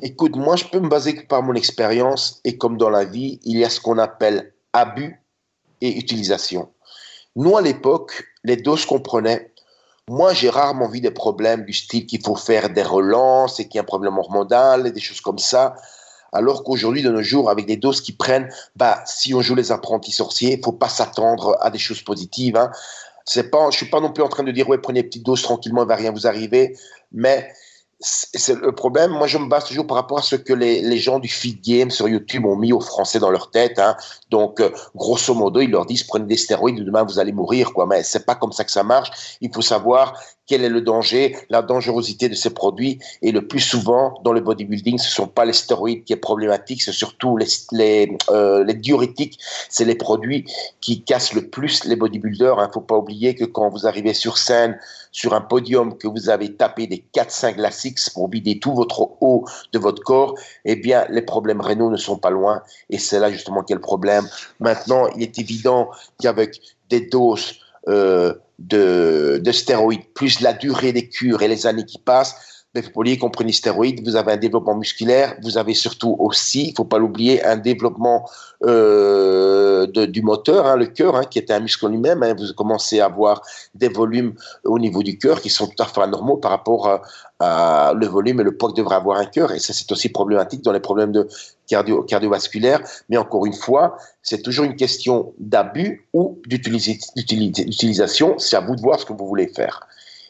Écoute, moi je peux me baser par mon expérience et comme dans la vie, il y a ce qu'on appelle abus et utilisation. Nous, à l'époque, les doses qu'on prenait, moi, j'ai rarement vu des problèmes du style qu'il faut faire des relances et qu'il y a un problème hormonal et des choses comme ça. Alors qu'aujourd'hui, de nos jours, avec des doses qui prennent, bah, si on joue les apprentis sorciers, il faut pas s'attendre à des choses positives. Hein. C'est pas, je suis pas non plus en train de dire ouais, prenez une petite dose tranquillement, il va rien vous arriver. Mais c'est le problème. Moi, je me base toujours par rapport à ce que les, les, gens du feed game sur YouTube ont mis aux Français dans leur tête. Hein. Donc, euh, grosso modo, ils leur disent prenez des stéroïdes, demain vous allez mourir, quoi. Mais c'est pas comme ça que ça marche. Il faut savoir quel est le danger, la dangerosité de ces produits. Et le plus souvent, dans le bodybuilding, ce sont pas les stéroïdes qui est problématique, c'est surtout les, les, euh, les diurétiques. C'est les produits qui cassent le plus les bodybuilders. Il hein. faut pas oublier que quand vous arrivez sur scène, sur un podium, que vous avez tapé des 4-5 Lasix pour vider tout votre eau de votre corps, eh bien, les problèmes rénaux ne sont pas loin. Et c'est là justement qu'est le problème. Maintenant, il est évident qu'avec des doses euh, de stéroïdes, plus la durée des cures et les années qui passent, stéroïdes, vous avez un développement musculaire, vous avez surtout aussi, il faut pas l'oublier, un développement euh, du moteur, hein, le cœur, hein, qui est un muscle lui-même. Hein, vous commencez à avoir des volumes au niveau du cœur qui sont tout à fait anormaux par rapport à le volume et le poids que devrait avoir un cœur. Et ça, c'est aussi problématique dans les problèmes de cardio, cardiovasculaires. Mais encore une fois, c'est toujours une question d'abus ou d'utilisation. C'est à vous de voir ce que vous voulez faire.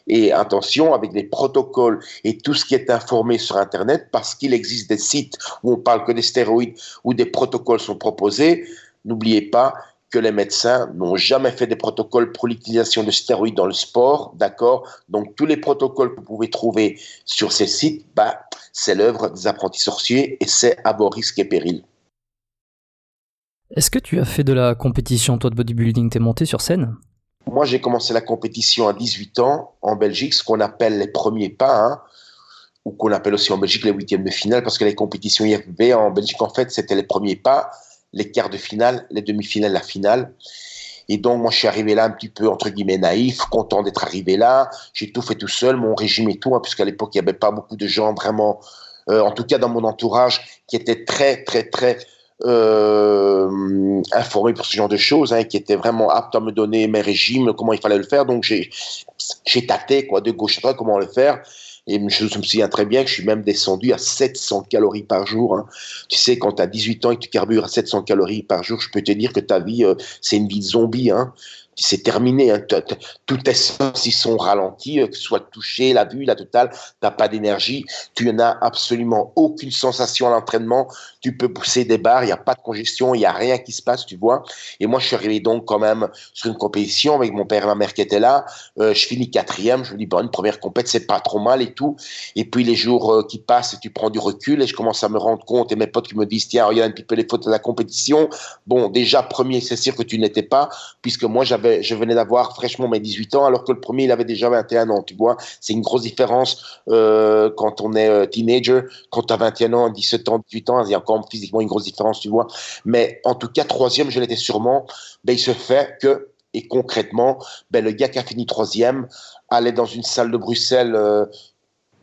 Et attention avec les protocoles et tout ce qui est informé sur Internet, parce qu'il existe des sites où on parle que des stéroïdes, où des protocoles sont proposés. N'oubliez pas que les médecins n'ont jamais fait des protocoles pour l'utilisation de stéroïdes dans le sport, d'accord? Donc tous les protocoles que vous pouvez trouver sur ces sites, bah, c'est l'œuvre des apprentis sorciers et c'est à bord risque et péril. Est-ce que tu as fait de la compétition, toi, de bodybuilding? T'es monté sur scène? Moi, j'ai commencé la compétition à 18 ans en Belgique, ce qu'on appelle les premiers pas, hein, ou qu'on appelle aussi en Belgique les huitièmes de finale, parce que les compétitions IFB en Belgique, en fait, c'était les premiers pas, les quarts de finale, les demi-finales, la finale. Et donc, moi, je suis arrivé là un petit peu, entre guillemets, naïf, content d'être arrivé là. J'ai tout fait tout seul, mon régime et tout, hein, puisqu'à l'époque, il n'y avait pas beaucoup de gens vraiment, euh, en tout cas dans mon entourage, qui étaient très, très, très euh, informé pour ce genre de choses, hein, qui était vraiment apte à me donner mes régimes, comment il fallait le faire. Donc j'ai tâté quoi de gauche à droite comment le faire. Et je me souviens très bien que je suis même descendu à 700 calories par jour. Hein. Tu sais, quand tu as 18 ans et que tu carbures à 700 calories par jour, je peux te dire que ta vie, euh, c'est une vie de zombie. Hein c'est terminé. Hein. Toutes tes sens sont ralentis, euh, que ce soit le toucher, la vue, la totale. T'as pas d'énergie. Tu n'as absolument aucune sensation à l'entraînement. Tu peux pousser des barres. Il n'y a pas de congestion. Il n'y a rien qui se passe, tu vois. Et moi, je suis arrivé donc quand même sur une compétition avec mon père et ma mère qui étaient là. Euh, je finis quatrième. Je me dis, bon, une première compétition, c'est pas trop mal et tout. Et puis les jours euh, qui passent, tu prends du recul et je commence à me rendre compte et mes potes qui me disent, tiens, regarde un petit peu les photos de la compétition. Bon, déjà, premier, c'est sûr que tu n'étais pas, puisque moi, j'avais je venais d'avoir fraîchement mes 18 ans, alors que le premier, il avait déjà 21 ans, tu vois. C'est une grosse différence euh, quand on est euh, teenager. Quand tu as 21 ans, 17 ans, 18 ans, il y a encore physiquement une grosse différence, tu vois. Mais en tout cas, troisième, je l'étais sûrement. Ben, il se fait que, et concrètement, ben, le gars qui a fini troisième allait dans une salle de Bruxelles euh,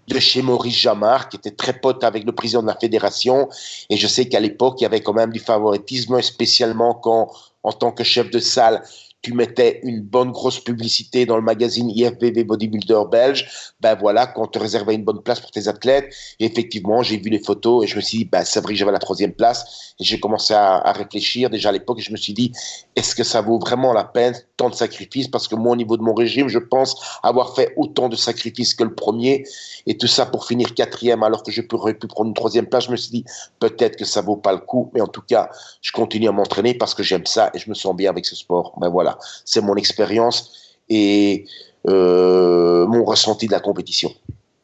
de chez Maurice Jamard, qui était très pote avec le président de la fédération. Et je sais qu'à l'époque, il y avait quand même du favoritisme, spécialement quand, en tant que chef de salle, tu mettais une bonne grosse publicité dans le magazine IFBB Bodybuilder belge, ben voilà, quand te réservait une bonne place pour tes athlètes. Effectivement, j'ai vu les photos et je me suis dit, ben, vrai que j'avais la troisième place. Et j'ai commencé à, à, réfléchir déjà à l'époque et je me suis dit, est-ce que ça vaut vraiment la peine tant de sacrifices? Parce que moi, au niveau de mon régime, je pense avoir fait autant de sacrifices que le premier. Et tout ça pour finir quatrième alors que je pourrais pu prendre une troisième place. Je me suis dit, peut-être que ça vaut pas le coup. Mais en tout cas, je continue à m'entraîner parce que j'aime ça et je me sens bien avec ce sport. Ben voilà c'est mon expérience et euh, mon ressenti de la compétition.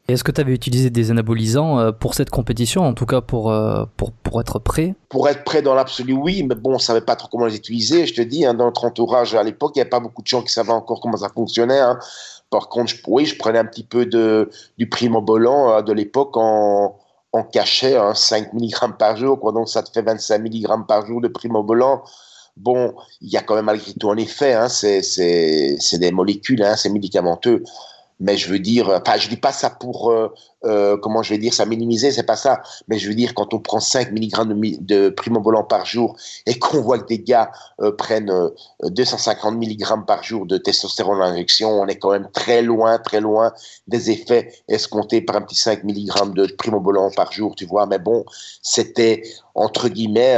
Est-ce que tu avais utilisé des anabolisants euh, pour cette compétition, en tout cas pour, euh, pour, pour être prêt? Pour être prêt dans l'absolu, oui, mais bon, on ne savait pas trop comment les utiliser. Je te dis, hein, dans notre entourage à l'époque, il n'y avait pas beaucoup de gens qui savaient encore comment ça fonctionnait. Hein. Par contre, je, oui, je prenais un petit peu de, du primobolan de l'époque en, en cachet, 5 hein, mg par jour, quoi, donc ça te fait 25 mg par jour de primobolan. Bon, il y a quand même malgré tout un effet, hein, c'est des molécules, hein, c'est médicamenteux. mais je veux dire, enfin, je dis pas ça pour, euh, euh, comment je vais dire, ça minimiser, c'est pas ça. Mais je veux dire, quand on prend 5 mg de, de primobolan par jour et qu'on voit que des gars euh, prennent 250 mg par jour de testostérone en injection, on est quand même très loin, très loin des effets escomptés par un petit 5 mg de primobolan par jour, tu vois. Mais bon, c'était, entre guillemets,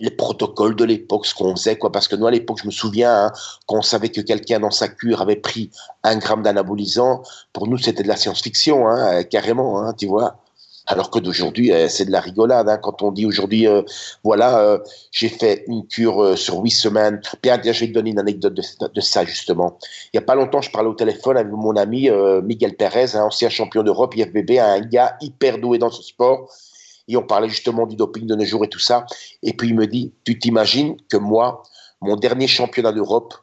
les protocoles de l'époque, ce qu'on faisait, quoi. Parce que nous, à l'époque, je me souviens, hein, quand on savait que quelqu'un dans sa cure avait pris un gramme d'anabolisant, pour nous, c'était de la science-fiction, hein, euh, carrément, hein, tu vois. Alors que d'aujourd'hui, euh, c'est de la rigolade. Hein, quand on dit aujourd'hui, euh, voilà, j'ai fait une cure sur huit semaines. Bien, je vais te donner une anecdote de, ça, justement. Il n'y a pas longtemps, je parlais au téléphone avec mon ami Miguel Pérez, un ancien champion d'Europe, IFBB, un gars hyper doué dans ce sport et on parlait justement du doping de nos jours et tout ça. Et puis il me dit, tu t'imagines que moi, mon dernier championnat d'Europe,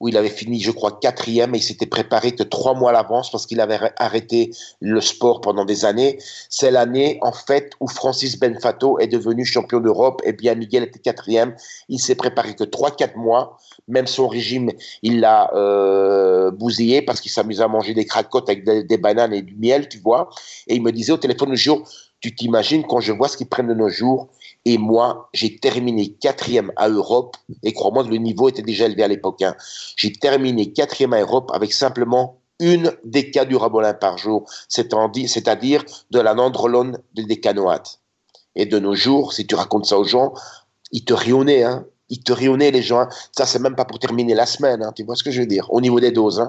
où il avait fini, je crois, quatrième et il s'était préparé que trois mois à l'avance parce qu'il avait arrêté le sport pendant des années. C'est l'année, en fait, où Francis Benfato est devenu champion d'Europe. Et bien, Miguel était quatrième. Il s'est préparé que trois, quatre mois. Même son régime, il l'a euh, bousillé parce qu'il s'amusait à manger des cracottes avec des, des, bananes et du miel, tu vois. Et il me disait au téléphone le jour, tu t'imagines quand je vois ce qu'ils prennent de nos jours, et moi, j'ai terminé quatrième à Europe, et crois-moi le niveau était déjà élevé à l'époque. Hein. J'ai terminé quatrième à Europe avec simplement une décadurabolin par jour, c'est-à-dire de la nandrolone de décanoate. Et de nos jours, si tu racontes ça aux gens, ils te rionnaient, hein. Ils te rionnaient, les gens. Hein. Ça, c'est même pas pour terminer la semaine. Tu vois ce que je veux dire? Au niveau des doses,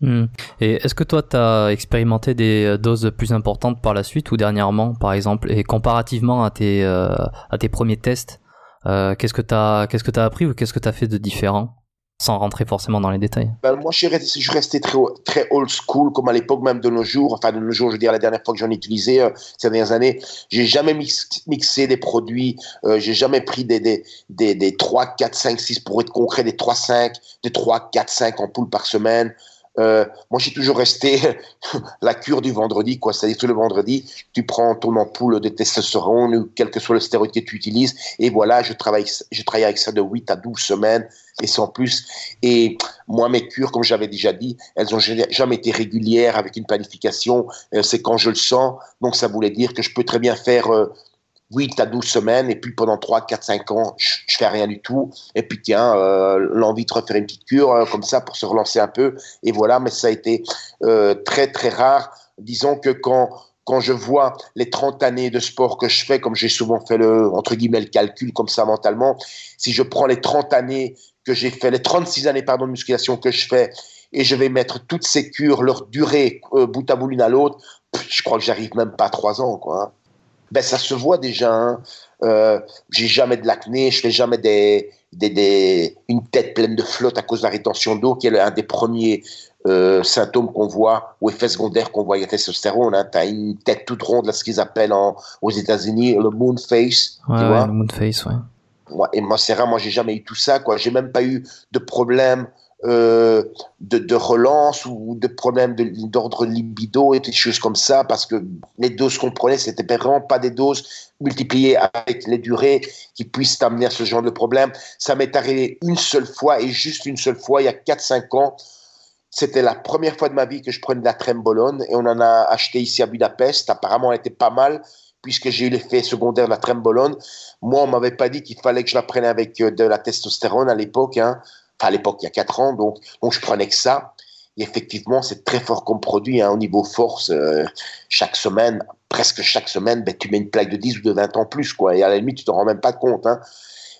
Hmm. Et est-ce que toi, tu as expérimenté des euh, doses plus importantes par la suite ou dernièrement, par exemple, et comparativement à tes, euh, à tes premiers tests, euh, qu'est-ce que tu as, qu'est-ce que as appris ou qu'est-ce que tu as fait de différent sans rentrer forcément dans les détails? Ben, Moi, je suis resté, je très, très old school, comme à l'époque même de nos jours. Enfin, de nos jours, je veux dire, la dernière fois que j'en ai utilisé ces dernières années, j'ai jamais mixé des produits, euh, j'ai jamais pris des, des, des, des 3, 4, 5, 6, pour être concret, des 3, 5, des 3, 4, 5 ampoules par semaine. Euh, moi, j'ai toujours resté la cure du vendredi, quoi. C'est-à-dire tout le vendredi, tu prends ton ampoule de testostérone ou quel que soit le stéroïde que tu utilises, et voilà, je travaille, avec ça de 8 à 12 semaines et sans plus. Et moi, mes cures, comme j'avais déjà dit, elles ont jamais été régulières avec une planification. Euh, c'est quand je le sens. Donc, ça voulait dire que je peux très bien faire euh, 8 à 12 semaines, et puis pendant 3, 4, 5 ans, je, fais rien du tout. Et puis tiens, euh, l'envie de refaire une petite cure euh, comme ça pour se relancer un peu. Et voilà, mais ça a été euh, très très rare. Disons que quand quand je vois les 30 années de sport que je fais, comme j'ai souvent fait le, entre guillemets, le calcul comme ça mentalement, si je prends les 30 années que j'ai fait, les 36 années, pardon, de musculation que je fais, et je vais mettre toutes ces cures, leur durée, bout à bout l'une à l'autre, je crois que j'arrive même pas à 3 ans, quoi. Hein ben ça se voit déjà. Hein. Euh, j'ai jamais de l'acné, je fais jamais des, des, des, une tête pleine de flotte à cause de la rétention d'eau, qui est un des premiers euh, symptômes qu'on voit, ou effets secondaires qu'on voit avec la testostérone. Hein. Tu as une tête toute ronde, là, ce qu'ils appellent en, aux États-Unis le moon face. Ouais, tu ouais, vois le moon face, ouais. Ouais, et moi, c'est rare, moi, j'ai jamais eu tout ça, quoi. J'ai même pas eu de problème euh, de, relance ou de problèmes d'ordre libido et des choses comme ça, parce que les doses qu'on prenait, c'était vraiment pas des doses multipliées avec les durées qui puissent amener à ce genre de problème. Ça m'est arrivé une seule fois et juste une seule fois, il y a 4-5 ans. C'était la première fois de ma vie que je prenais de la trembolone et on en a acheté ici à Budapest. Apparemment, elle était pas mal puisque j'ai eu l'effet secondaire de la trembolone. Moi, on m'avait pas dit qu'il fallait que je la prenne avec euh, de la testostérone à l'époque. Hein à l'époque il y a quatre ans, donc, donc je prenais que ça. Et effectivement, c'est très fort comme produit hein, au niveau force. Euh, chaque semaine, presque chaque semaine, ben, tu mets une plaque de 10 ou de 20 ans plus, quoi. Et à la limite, tu t'en rends même pas compte. Hein.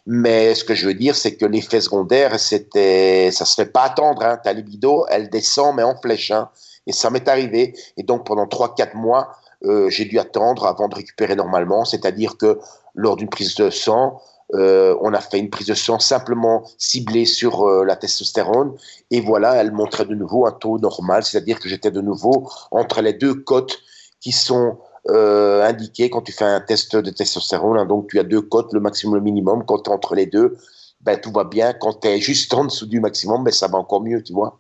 Mais ce que je veux dire, c'est que l'effet secondaire, c'était, ça se fait pas attendre. Hein. Ta libido, elle descend, mais en flèche. Hein. Et ça m'est arrivé. Et donc, pendant 3-4 mois, euh, j'ai dû attendre avant de récupérer normalement. C'est-à-dire que lors d'une prise de sang, euh, on a fait une prise de sang simplement ciblée sur euh, la testostérone et voilà, elle montrait de nouveau un taux normal, c'est-à-dire que j'étais de nouveau entre les deux cotes qui sont euh, indiquées quand tu fais un test de testostérone. Hein. donc tu as deux cotes, le maximum, le minimum. Quand tu es entre les deux, ben, tout va bien. Quand tu es juste en dessous du maximum, ben, ça va encore mieux, tu vois.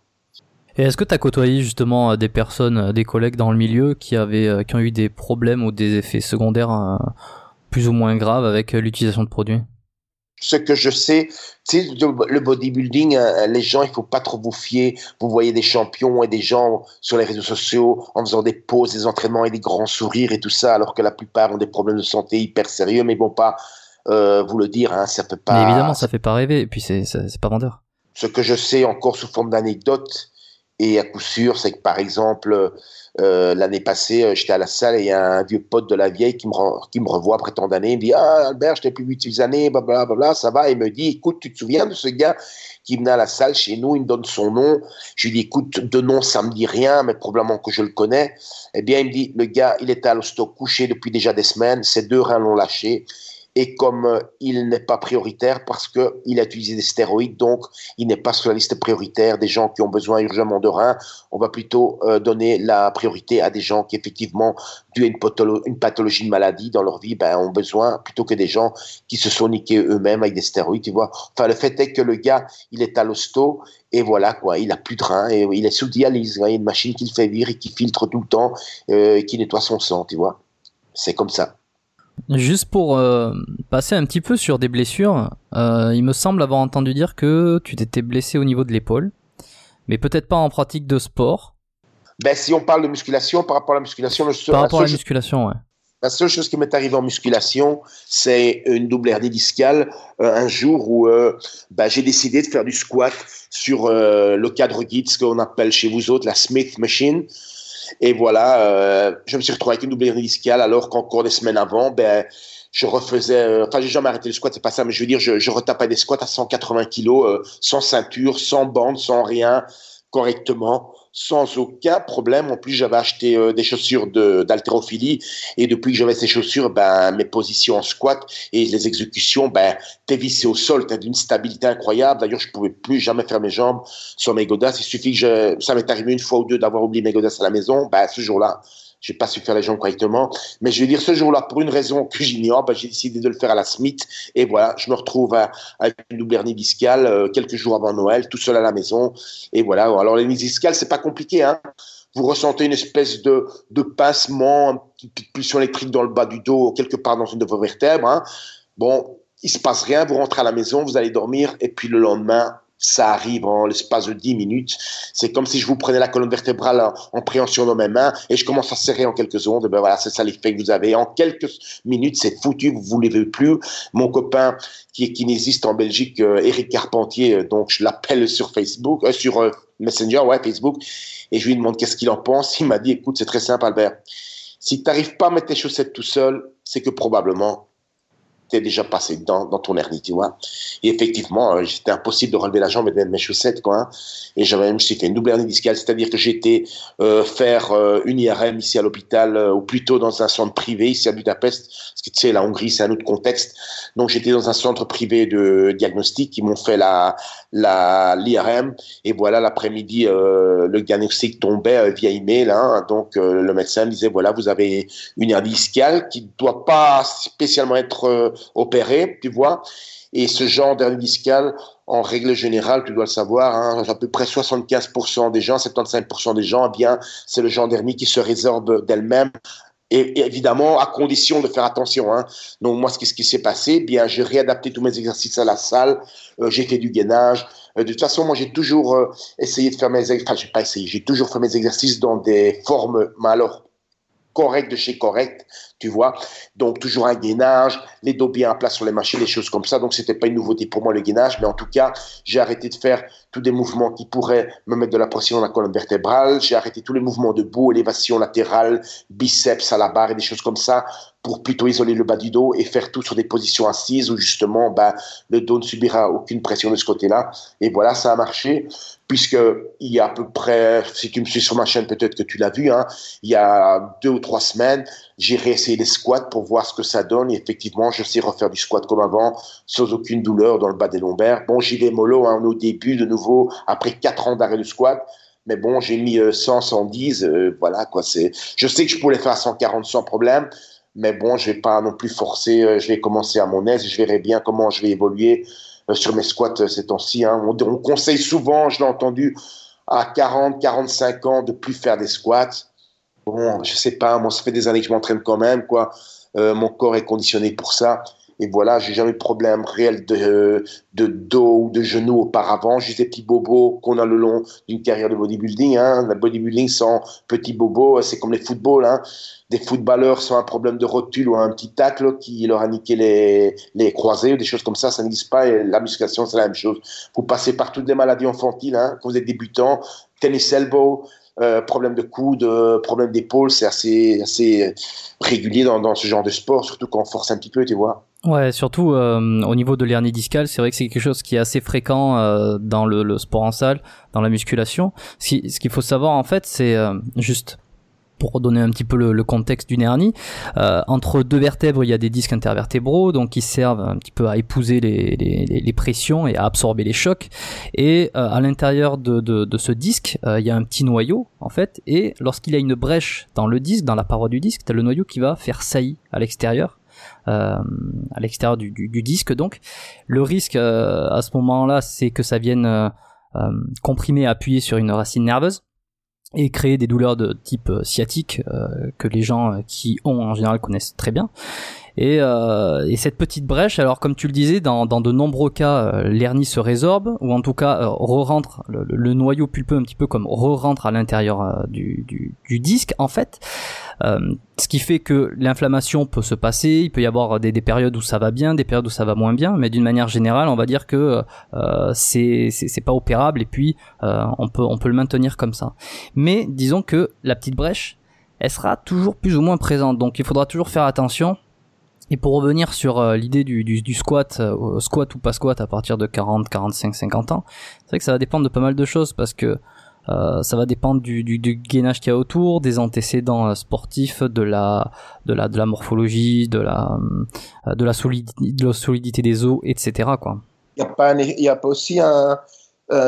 Et est-ce que tu as côtoyé justement des personnes, des collègues dans le milieu qui avaient, qui ont eu des problèmes ou des effets secondaires plus ou moins graves avec l'utilisation de produits? Ce que je sais, sais, le bodybuilding, euh, les gens, il faut pas trop vous fier. Vous voyez des champions et des gens sur les réseaux sociaux en faisant des pauses, des entraînements et des grands sourires et tout ça, alors que la plupart ont des problèmes de santé hyper sérieux, mais bon, pas euh, vous le dire, hein, ça peut pas. Mais évidemment, ça fait pas rêver, et puis c'est pas vendeur. Ce que je sais encore sous forme d'anecdote, et à coup sûr, c'est que par exemple, euh, l'année passée, euh, j'étais à la salle et il y a un vieux pote de la vieille qui me, revoit après tant d'années. Il me dit Ah, Albert, je t'ai plus vu depuis 8 années, blablabla, ça va. Il me dit Écoute, tu te souviens de ce gars qui venait à la salle chez nous? Il me donne son nom. Je lui dis Écoute, de nom, ça me dit rien, mais probablement que je le connais. Eh bien, il me dit Le gars, il était à l'hosto couché depuis déjà des semaines, ses deux reins l'ont lâché et comme euh, il n'est pas prioritaire parce qu'il a utilisé des stéroïdes, donc il n'est pas sur la liste prioritaire des gens qui ont besoin urgemment de reins, on va plutôt euh, donner la priorité à des gens qui effectivement, dû à une, une pathologie, de maladie dans leur vie, ben, ont besoin plutôt que des gens qui se sont niqués eux-mêmes avec des stéroïdes, tu vois. Enfin, le fait est que le gars, il est à l'hosto et voilà quoi, il a plus de reins et il est sous dialyse, il y a une machine qui le fait vivre et qui filtre tout le temps euh, et qui nettoie son sang, tu vois. C'est comme ça. Juste pour euh, passer un petit peu sur des blessures, euh, il me semble avoir entendu dire que tu t'étais blessé au niveau de l'épaule, mais peut-être pas en pratique de sport. Ben, si on parle de musculation, par rapport à la musculation, le seul, par rapport à la musculation, ouais. La seule chose qui m'est arrivée en musculation, c'est une double hernie discale. Euh, un jour où ben, j'ai décidé de faire du squat sur le cadre guide, ce qu'on appelle chez vous autres la Smith Machine. Et voilà, euh, je me suis retrouvé avec une double hernie alors qu'encore des semaines avant, ben, je refaisais, euh, enfin, j'ai jamais arrêté le squat, c'est pas ça, mais je veux dire, je, je retapais des squats à 180 kilos, euh, sans ceinture, sans bande, sans rien, correctement sans aucun problème. En plus, j'avais acheté euh, des chaussures d'haltérophilie et depuis que j'avais ces chaussures, ben, mes positions en squat et les exécutions, ben, t'es vissé au sol, t'as d'une stabilité incroyable. D'ailleurs, je pouvais plus jamais faire mes jambes sur mes godasses. Il suffit que je, ça m'est arrivé une fois ou deux d'avoir oublié mes godasses à la maison. Ben, ce jour-là, j'ai pas su faire les jambes correctement. Mais je vais dire, ce jour-là, pour une raison que j'ignore, ben, j'ai décidé de le faire à la Smith. Et voilà, je me retrouve avec une double hernie discale euh, quelques jours avant Noël, tout seul à la maison. Et voilà. Alors, l'hernie discale, c'est pas compliqué, hein. Vous ressentez une espèce de, de pincement, une petite pulsion électrique dans le bas du dos, quelque part dans une de vos vertèbres. Hein. Bon, il se passe rien, vous rentrez à la maison, vous allez dormir, et puis le lendemain, ça arrive en l'espace de 10 minutes. C'est comme si je vous prenais la colonne vertébrale en, préhension dans mes mains et je commence à serrer en quelques secondes. ben voilà, c'est ça l'effet que vous avez. En quelques minutes, c'est foutu, vous ne voulez plus. Mon copain qui est kinésiste en Belgique, euh, Eric Carpentier, euh, donc je l'appelle sur Facebook, euh, sur Messenger, ouais, Facebook, et je lui demande qu'est-ce qu'il en pense. Il m'a dit, écoute, c'est très simple, Albert. Si tu n'arrives pas à mettre tes chaussettes tout seul, c'est que probablement t'es déjà passé dans, dans ton hernie, tu vois. Et effectivement, euh, j'étais impossible de relever la jambe et de mettre mes chaussettes, quoi. Hein. Et j'avais, je me suis fait une double hernie discale, c'est-à-dire que j'étais euh, faire euh, une IRM ici à l'hôpital, euh, ou plutôt dans un centre privé ici à Budapest, parce que tu sais, la Hongrie, c'est un autre contexte. Donc j'étais dans un centre privé de diagnostic, ils m'ont fait la la l'IRM, et voilà, l'après-midi, le diagnostic tombait via email, hein, donc le médecin me disait, voilà, vous avez une hernie discale qui ne doit pas spécialement être opéré, tu vois. Et ce genre d'hernie discale, en règle générale, tu dois le savoir, hein, à peu près 75% des gens, 75% des gens, eh bien, c'est le genre d'hernie qui se résorbe d'elle-même. Et, évidemment, à condition de faire attention. Hein. Donc moi, ce qui, s'est passé, eh bien, j'ai réadapté tous mes exercices à la salle. Euh, j'ai fait du gainage. Euh, de toute façon, moi, j'ai toujours euh, essayé de faire mes, enfin, j'ai pas essayé, j'ai toujours fait mes exercices dans des formes, mais alors correctes de chez correct tu vois. Donc toujours un gainage, les dos bien à plat sur les machines, des choses comme ça. Donc c'était pas une nouveauté pour moi le gainage, mais en tout cas j'ai arrêté de faire tous des mouvements qui pourraient me mettre de la pression dans la colonne vertébrale. J'ai arrêté tous les mouvements debout, élévation latérale, biceps à la barre et des choses comme ça pour plutôt isoler le bas du dos et faire tout sur des positions assises où justement bah, le dos ne subira aucune pression de ce côté-là. Et voilà, ça a marché puisque il y a à peu près, si tu me suis sur ma chaîne, peut-être que tu l'as vu, hein, il y a deux ou trois semaines, j'ai réessayé les squats pour voir ce que ça donne. Et effectivement, je sais refaire du squat comme avant, sans aucune douleur dans le bas des lombaires. Bon, j'y vais mollo hein, au début, de nouveau, après quatre ans d'arrêt de squat. Mais bon, j'ai mis 100, euh, 110, euh, voilà quoi. C'est, je sais que je pourrais faire à 140 sans problème, mais bon, je vais pas non plus forcer. Euh, je vais commencer à mon aise. Je verrai bien comment je vais évoluer sur mes squats ces temps-ci. Hein. On, on, conseille souvent, je l'ai entendu, à 40, 45 ans de plus faire des squats bon, je sais pas, moi, ça fait des années que je m'entraîne quand même, quoi. Euh, mon corps est conditionné pour ça. Et voilà, j'ai jamais de problème réel de, de dos ou de genoux auparavant. Juste des petits bobos qu'on a le long d'une carrière de bodybuilding. Hein. Le bodybuilding sans petits bobos, c'est comme les footballs. Hein. Des footballeurs sans un problème de rotule ou un petit tacle qui leur a niqué les, les croisés ou des choses comme ça, ça n'existe pas. Et la musculation, c'est la même chose. Vous passez par toutes les maladies infantiles hein, quand vous êtes débutant. Tennis elbow, euh, problème de coude, euh, problème d'épaule, c'est assez, régulier dans, ce genre de sport, surtout quand on force un petit peu, tu vois. Ouais, surtout euh, au niveau de l'hernie discale, c'est vrai que c'est quelque chose qui est assez fréquent euh, dans le, le, sport en salle, dans la musculation. Ce qu'il faut savoir en fait, c'est euh, juste pour donner un petit peu le, contexte d'une hernie, euh, entre deux vertèbres, il y a des disques intervertébraux, donc qui servent un petit peu à épouser les, pressions et à absorber les chocs. Et euh, à l'intérieur de, ce disque, euh, il y a un petit noyau, en fait, et lorsqu'il y a une brèche dans le disque, dans la paroi du disque, tu le noyau qui va faire saillie à l'extérieur. À l'extérieur du, disque donc le risque à ce moment là c'est que ça vienne comprimer appuyer sur une racine nerveuse et créer des douleurs de type euh, sciatique euh, que les gens euh, qui ont en général connaissent très bien. Et, euh, et, cette petite brèche, alors comme tu le disais, dans, dans de nombreux cas, euh, l'hernie se résorbe, ou en tout cas euh, re-rentre, le, le, noyau pulpeux un petit peu comme re-rentre à l'intérieur du, du, du, disque, en fait. ce qui fait que l'inflammation peut se passer, il peut y avoir des, des, périodes où ça va bien, des périodes où ça va moins bien, mais d'une manière générale, on va dire que c'est c'est pas opérable, et puis on, peut, on peut le maintenir comme ça. Mais disons que la petite brèche, elle sera toujours plus ou moins présente, donc il faudra toujours faire attention et pour revenir sur euh, l'idée du, du, du, squat, euh, squat ou pas squat à partir de 40, 45, 50 ans, c'est vrai que ça va dépendre de pas mal de choses parce que euh, ça va dépendre du, du, du gainage qu'il y a autour, des antécédents sportifs, de la, de la, de la morphologie, de la, de la, solidité, de la solidité des os, etc. Quoi. Il n'y a, pas y a pas aussi un,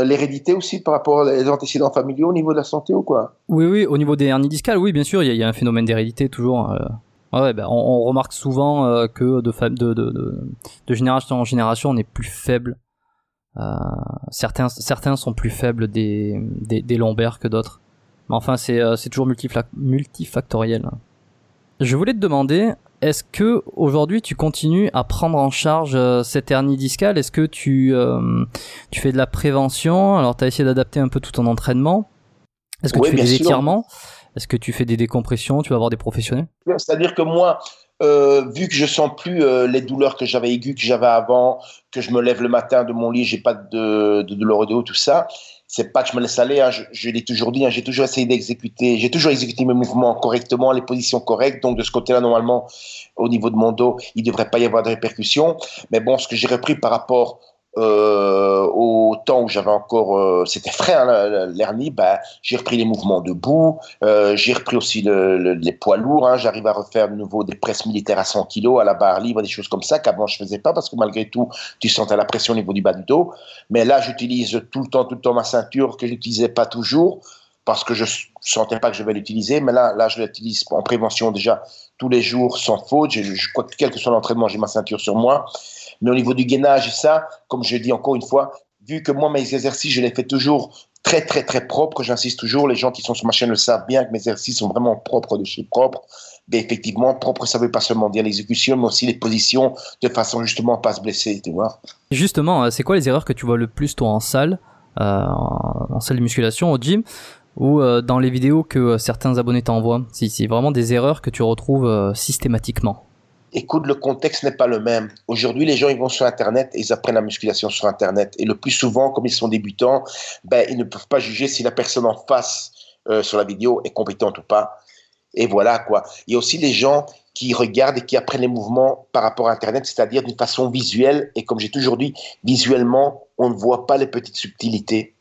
l'hérédité aussi par rapport aux antécédents familiaux au niveau de la santé ou quoi? Oui, oui, au niveau des hernies discales, oui, bien sûr, il y, y, a un phénomène d'hérédité toujours. Ouais, ben, on, on, remarque souvent euh, que de, de, de, de, génération en génération, on est plus faible. Euh, certains, certains sont plus faibles des, des, des lombaires que d'autres. Mais enfin, c'est euh, toujours multifactoriel. Je voulais te demander, est-ce que aujourd'hui tu continues à prendre en charge euh, cette hernie discale? Est-ce que tu, euh, tu fais de la prévention? Alors, tu as essayé d'adapter un peu tout ton entraînement. Est-ce que tu fais des sûr. étirements? Est-ce que tu fais des décompressions Tu vas avoir des professionnels? C'est-à-dire que moi, euh, vu que je sens plus euh, les douleurs que j'avais aiguës que j'avais avant, que je me lève le matin de mon lit, j'ai pas de, de douleur au dos, tout ça. C'est pas que je me laisse aller. Hein, je, je l'ai toujours dit. Hein, j'ai toujours essayé d'exécuter. J'ai toujours exécuté mes mouvements correctement, les positions correctes. Donc de ce côté-là, normalement, au niveau de mon dos, il devrait pas y avoir de répercussions. Mais bon, ce que j'ai repris par rapport euh, au temps où j'avais encore, euh, c'était frais hein, l'hernie, bah, j'ai repris les mouvements debout, euh, j'ai repris aussi le, le, les poids lourds, hein, j'arrive à refaire de nouveau des presses militaires à 100 kg à la barre libre, des choses comme ça qu'avant je faisais pas parce que malgré tout tu sentais la pression au niveau du bas du dos. Mais là j'utilise tout le temps, tout le temps ma ceinture que j'utilisais pas toujours parce que je sentais pas que je vais l'utiliser, mais là, là je l'utilise en prévention déjà tous les jours sans faute. Quel que soit l'entraînement, j'ai ma ceinture sur moi. Mais au niveau du gainage ça, comme je dis encore une fois, vu que moi, mes exercices, je les fais toujours très, très, très propres, j'insiste toujours, les gens qui sont sur ma chaîne le savent bien que mes exercices sont vraiment propres de chez propre. Mais effectivement, propre, ça veut pas seulement dire l'exécution, mais aussi les positions, de façon justement à pas se blesser, tu vois. Justement, c'est quoi les erreurs que tu vois le plus, toi, en salle, euh, en salle de musculation, au gym, ou euh, dans les vidéos que certains abonnés t'envoient? Si c'est vraiment des erreurs que tu retrouves euh, systématiquement écoute, le contexte n'est pas le même. Aujourd'hui, les gens, ils vont sur Internet et ils apprennent la musculation sur Internet. Et le plus souvent, comme ils sont débutants, ben, ils ne peuvent pas juger si la personne en face euh, sur la vidéo est compétente ou pas. Et voilà, quoi. Il y a aussi les gens qui regardent et qui apprennent les mouvements par rapport à Internet, c'est-à-dire d'une façon visuelle. Et comme j'ai toujours dit, visuellement, on ne voit pas les petites subtilités.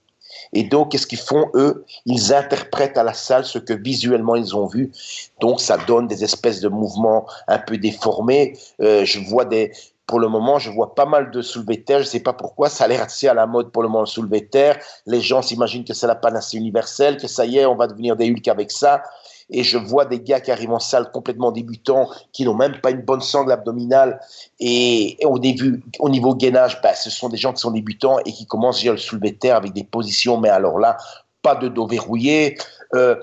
Et donc, qu'est-ce qu'ils font, eux? Ils interprètent à la salle ce que visuellement ils ont vu. Donc, ça donne des espèces de mouvements un peu déformés. Euh, je vois des... Pour le moment, je vois pas mal de soulevés de terre. Je ne sais pas pourquoi. Ça a l'air assez à la mode pour le moment, le soulevé de terre. Les gens s'imaginent que c'est la panacée universelle, que ça y est, on va devenir des Hulk avec ça et je vois des gars qui arrivent en salle complètement débutants, qui n'ont même pas une bonne sangle abdominale, et, au début, au niveau gainage, bah, ce sont des gens qui sont débutants et qui commencent déjà le soulever terre avec des positions, mais alors là, pas de dos verrouillé. Euh,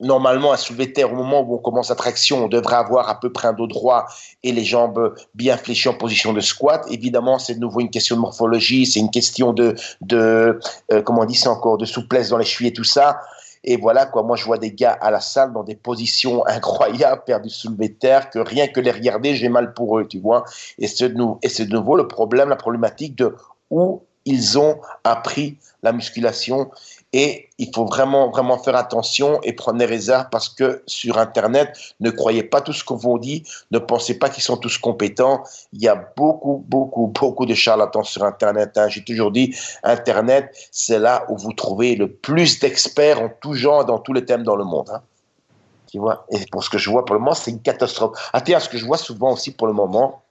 normalement, un soulevé terre, au moment où on commence la traction, on devrait avoir à peu près un dos droit et les jambes bien fléchies en position de squat. Évidemment, c'est de nouveau une question de morphologie, c'est une question de, euh, comment dit ça encore, de souplesse dans les chevilles et tout ça. Et voilà, quoi. Moi, je vois des gars à la salle dans des positions incroyables, du soulevé de terre, que rien que les regarder, j'ai mal pour eux, tu vois. Et c'est de nouveau le problème, la problématique de où ils ont appris la musculation et il faut vraiment, vraiment faire attention et prendre des réserves parce que sur Internet, ne croyez pas tout ce qu'on vous dit, ne pensez pas qu'ils sont tous compétents. Il y a beaucoup, beaucoup, beaucoup de charlatans sur Internet. Hein. J'ai toujours dit, Internet, c'est là où vous trouvez le plus d'experts en tout genre, dans tous les thèmes dans le monde. Hein. Tu vois? Et pour ce que je vois pour le moment, c'est une catastrophe. Ah tiens, ce que je vois souvent aussi pour le moment,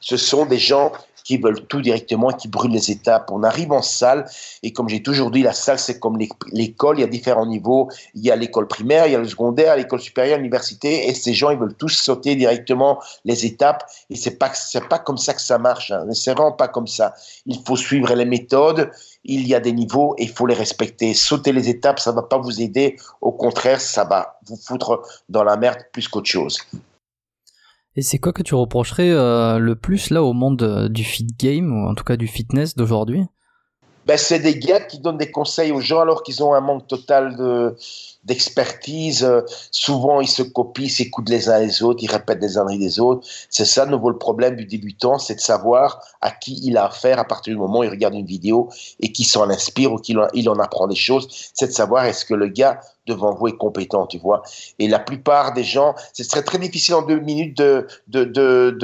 ce sont des gens qui veulent tout directement, qui brûlent les étapes. On arrive en salle et comme j'ai toujours dit, la salle c'est comme l'école, il y a différents niveaux. Il y a l'école primaire, il y a le secondaire, l'école supérieure, l'université et ces gens ils veulent tous sauter directement les étapes et c'est pas c'est pas comme ça que ça marche. Hein. C'est vraiment pas comme ça. Il faut suivre les méthodes. Il y a des niveaux et il faut les respecter. Sauter les étapes, ça va pas vous aider. Au contraire, ça va vous foutre dans la merde plus qu'autre chose. Et c'est quoi que tu reprocherais euh, le plus là au monde euh, du fit game, ou en tout cas du fitness d'aujourd'hui? Ben, C'est des gars qui donnent des conseils aux gens alors qu'ils ont un manque total de, d'expertise. Euh, souvent, ils se copient, s'écoutent les uns les autres, ils répètent des âneries des autres. C'est ça, nouveau, le problème du débutant, c'est de savoir à qui il a affaire à partir du moment où il regarde une vidéo et qui s'en inspire ou qu'il en, il en apprend des choses. C'est de savoir est-ce que le gars devant vous est compétent, tu vois. Et la plupart des gens, ce serait très difficile en deux minutes de,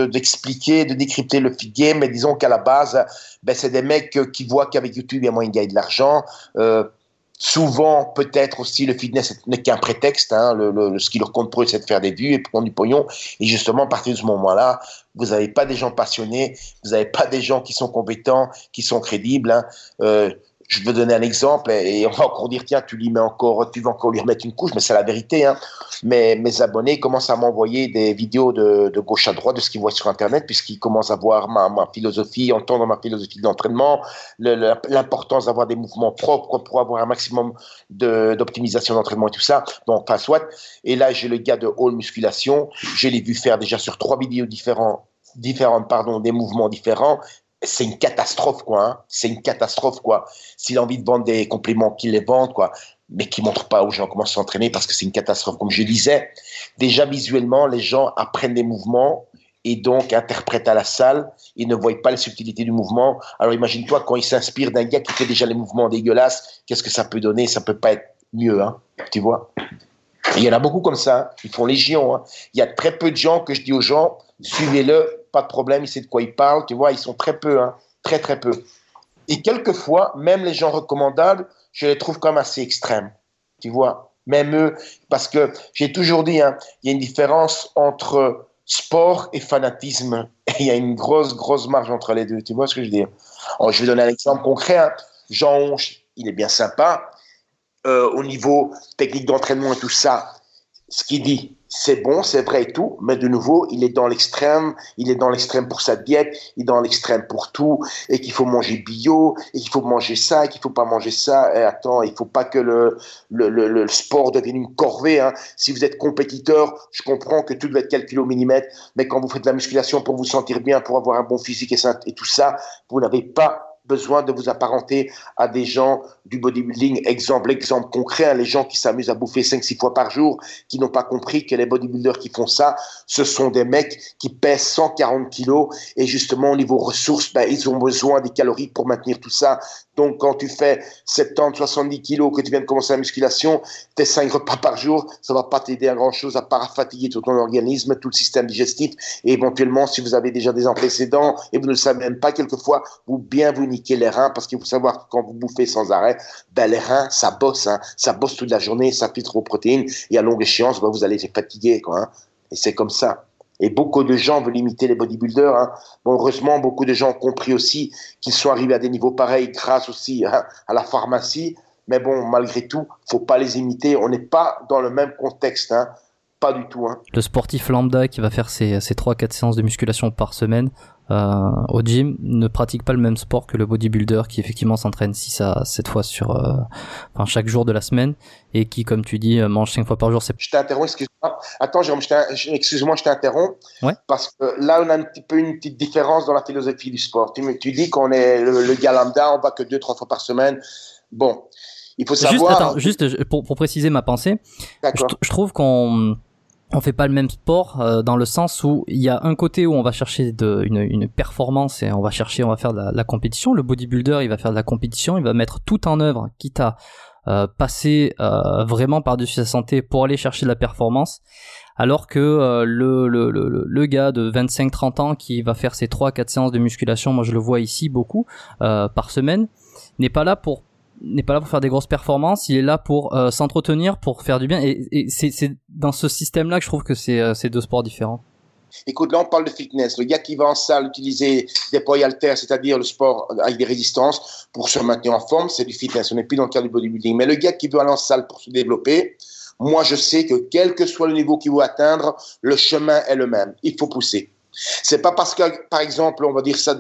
d'expliquer, de, de, décrypter le feed game, mais disons qu'à la base, ben, c'est des mecs qui voient qu'avec YouTube, il y a moyen de gagner de l'argent. Euh, Souvent, peut-être aussi, le fitness n'est qu'un prétexte. Hein, le, ce qui leur compte pour eux, c'est de faire des vues et prendre du pognon. Et justement, à partir de ce moment-là, vous n'avez pas des gens passionnés, vous n'avez pas des gens qui sont compétents, qui sont crédibles. Hein. Euh, je veux donner un exemple et on va encore dire tiens tu lui mets encore tu vas encore lui remettre une couche mais c'est la vérité hein. mais mes abonnés commencent à m'envoyer des vidéos de, de, gauche à droite de ce qu'ils voient sur internet puisqu'ils commencent à voir ma, philosophie entendre ma philosophie d'entraînement l'importance d'avoir des mouvements propres pour avoir un maximum d'optimisation d'entraînement et tout ça. Bon enfin soit. Et là j'ai le gars de Hall Musculation. Je l'ai vu faire déjà sur trois vidéos différents différentes pardon des mouvements différents c'est une catastrophe, quoi. Hein. C'est une catastrophe, quoi. S'il a envie de vendre des compléments, qu'il les vende, quoi. Mais qui montre pas aux gens comment s'entraîner parce que c'est une catastrophe. Comme je disais, déjà visuellement, les gens apprennent des mouvements et donc interprètent à la salle. Ils ne voient pas les subtilités du mouvement. Alors imagine-toi quand ils s'inspirent d'un gars qui fait déjà les mouvements dégueulasses, qu'est-ce que ça peut donner? Ça peut pas être mieux, hein. Tu vois? Il y en a beaucoup comme ça. Hein. Ils font légion. Hein. Il y a très peu de gens que je dis aux gens, suivez-le pas de problème, il sait de quoi il parle, tu vois, ils sont très peu, hein, très très peu. Et quelquefois, même les gens recommandables, je les trouve comme assez extrêmes, tu vois, même eux, parce que j'ai toujours dit, hein, il y a une différence entre sport et fanatisme, il y a une grosse, grosse marge entre les deux, tu vois ce que je veux dire Je vais donner un exemple concret, hein. Jean Honche, il est bien sympa, euh, au niveau technique d'entraînement et tout ça, ce qu'il dit, c'est bon, c'est vrai et tout, mais de nouveau, il est dans l'extrême, il est dans l'extrême pour sa diète, il est dans l'extrême pour tout, et qu'il faut manger bio, et qu'il faut manger ça, et qu'il faut pas manger ça. Et attends, il faut pas que le, le, le, sport devienne une corvée. Hein. Si vous êtes compétiteur, je comprends que tout doit être calculé au millimètre, mais quand vous faites de la musculation pour vous sentir bien, pour avoir un bon physique et, et tout ça, vous n'avez pas besoin de vous apparenter à des gens du bodybuilding. Exemple, exemple concret, hein, les gens qui s'amusent à bouffer 5-6 fois par jour, qui n'ont pas compris que les bodybuilders qui font ça, ce sont des mecs qui pèsent 140 kilos et justement au niveau ressources, ben, ils ont besoin des calories pour maintenir tout ça. Donc, quand tu fais 70, 70 kilos, que tu viens de commencer la musculation, tes 5 repas par jour, ça va pas t'aider à grand chose à part fatiguer tout ton organisme, tout le système digestif. Et éventuellement, si vous avez déjà des antécédents et vous ne le savez même pas, quelquefois, vous bien vous niquer les reins parce qu'il faut savoir que quand vous bouffez sans arrêt, ben, les reins, ça bosse, hein. Ça bosse toute la journée, ça filtre vos protéines et à longue échéance, ben, vous allez être fatigué, quoi, hein. Et c'est comme ça. Et beaucoup de gens veulent imiter les bodybuilders. Hein. Bon, heureusement, beaucoup de gens ont compris aussi qu'ils sont arrivés à des niveaux pareils grâce aussi hein, à la pharmacie. Mais bon, malgré tout, faut pas les imiter. On n'est pas dans le même contexte. Hein. Pas du tout. Hein. Le sportif lambda qui va faire ses, ses 3-4 séances de musculation par semaine euh, au gym ne pratique pas le même sport que le bodybuilder qui effectivement s'entraîne 6 à 7 fois sur euh, enfin, chaque jour de la semaine et qui comme tu dis mange 5 fois par jour. Je t'interromps, excuse-moi. Attends, Jérôme, excuse-moi, je t'interromps. Ouais. Parce que là, on a un petit peu une petite différence dans la philosophie du sport. Tu, tu dis qu'on est le, le gars lambda, on va que 2-3 fois par semaine. Bon, il faut savoir. Juste, attends, juste pour, pour préciser ma pensée, je, je trouve qu'on on fait pas le même sport euh, dans le sens où il y a un côté où on va chercher une, performance et on va chercher, on va faire de la, compétition. Le bodybuilder, il va faire de la compétition, il va mettre tout en œuvre, quitte à euh, passer euh, vraiment par-dessus sa santé pour aller chercher de la performance. Alors que le, gars de 25-30 ans qui va faire ses 3-4 séances de musculation, moi je le vois ici beaucoup, par semaine, n'est pas là pour n'est pas là pour faire des grosses performances, il est là pour euh, s'entretenir, pour faire du bien. Et, c'est dans ce système-là que je trouve que c'est euh, deux sports différents. Écoute, là on parle de fitness. Le gars qui va en salle utiliser des poids haltères, c'est-à-dire le sport avec des résistances pour se maintenir en forme, c'est du fitness. On n'est plus dans le cadre du bodybuilding. Mais le gars qui veut aller en salle pour se développer, moi je sais que quel que soit le niveau qu'il veut atteindre, le chemin est le même. Il faut pousser. C'est pas parce que, par exemple, on va dire ça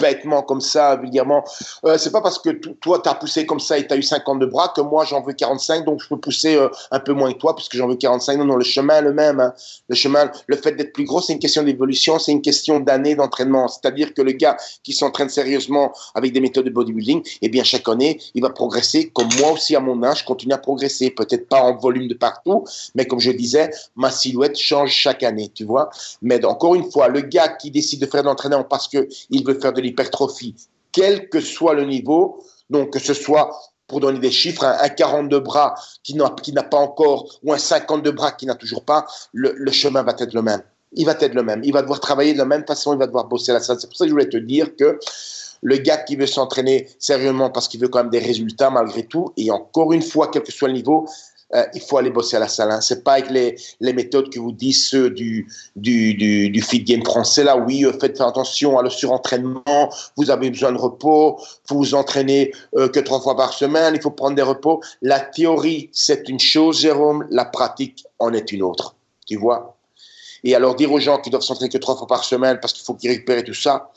bêtement comme ça, vulgairement. Euh, c'est pas parce que toi, tu as poussé comme ça et tu as eu 50 de bras que moi, j'en veux 45, donc je peux pousser euh, un peu moins que toi puisque j'en veux 45. Non, non, le chemin est le même. Hein. Le chemin, le fait d'être plus gros, c'est une question d'évolution, c'est une question d'années d'entraînement. C'est-à-dire que le gars qui s'entraîne sérieusement avec des méthodes de bodybuilding, eh bien, chaque année, il va progresser comme moi aussi à mon âge, continue à progresser. Peut-être pas en volume de partout, mais comme je disais, ma silhouette change chaque année, tu vois. Mais encore une fois, le gars qui décide de faire de l'entraînement parce que il veut faire de hypertrophie, quel que soit le niveau, donc que ce soit pour donner des chiffres, un, 42 bras qui n'a, pas encore, ou un 52 bras qui n'a toujours pas, le, chemin va être le même. Il va être le même. Il va devoir travailler de la même façon, il va devoir bosser la salle. C'est pour ça que je voulais te dire que le gars qui veut s'entraîner sérieusement parce qu'il veut quand même des résultats malgré tout, et encore une fois, quel que soit le niveau, euh, il faut aller bosser à la salle. Hein. C'est pas avec les, les, méthodes que vous disent ceux du, du, du, game français. Là, oui, euh, faites attention à le surentraînement. Vous avez besoin de repos. Faut vous entraîner euh, que trois fois par semaine. Il faut prendre des repos. La théorie, c'est une chose, Jérôme. La pratique en est une autre. Tu vois? Et alors dire aux gens qu'ils doivent s'entraîner que trois fois par semaine parce qu'il faut qu'ils récupèrent tout ça,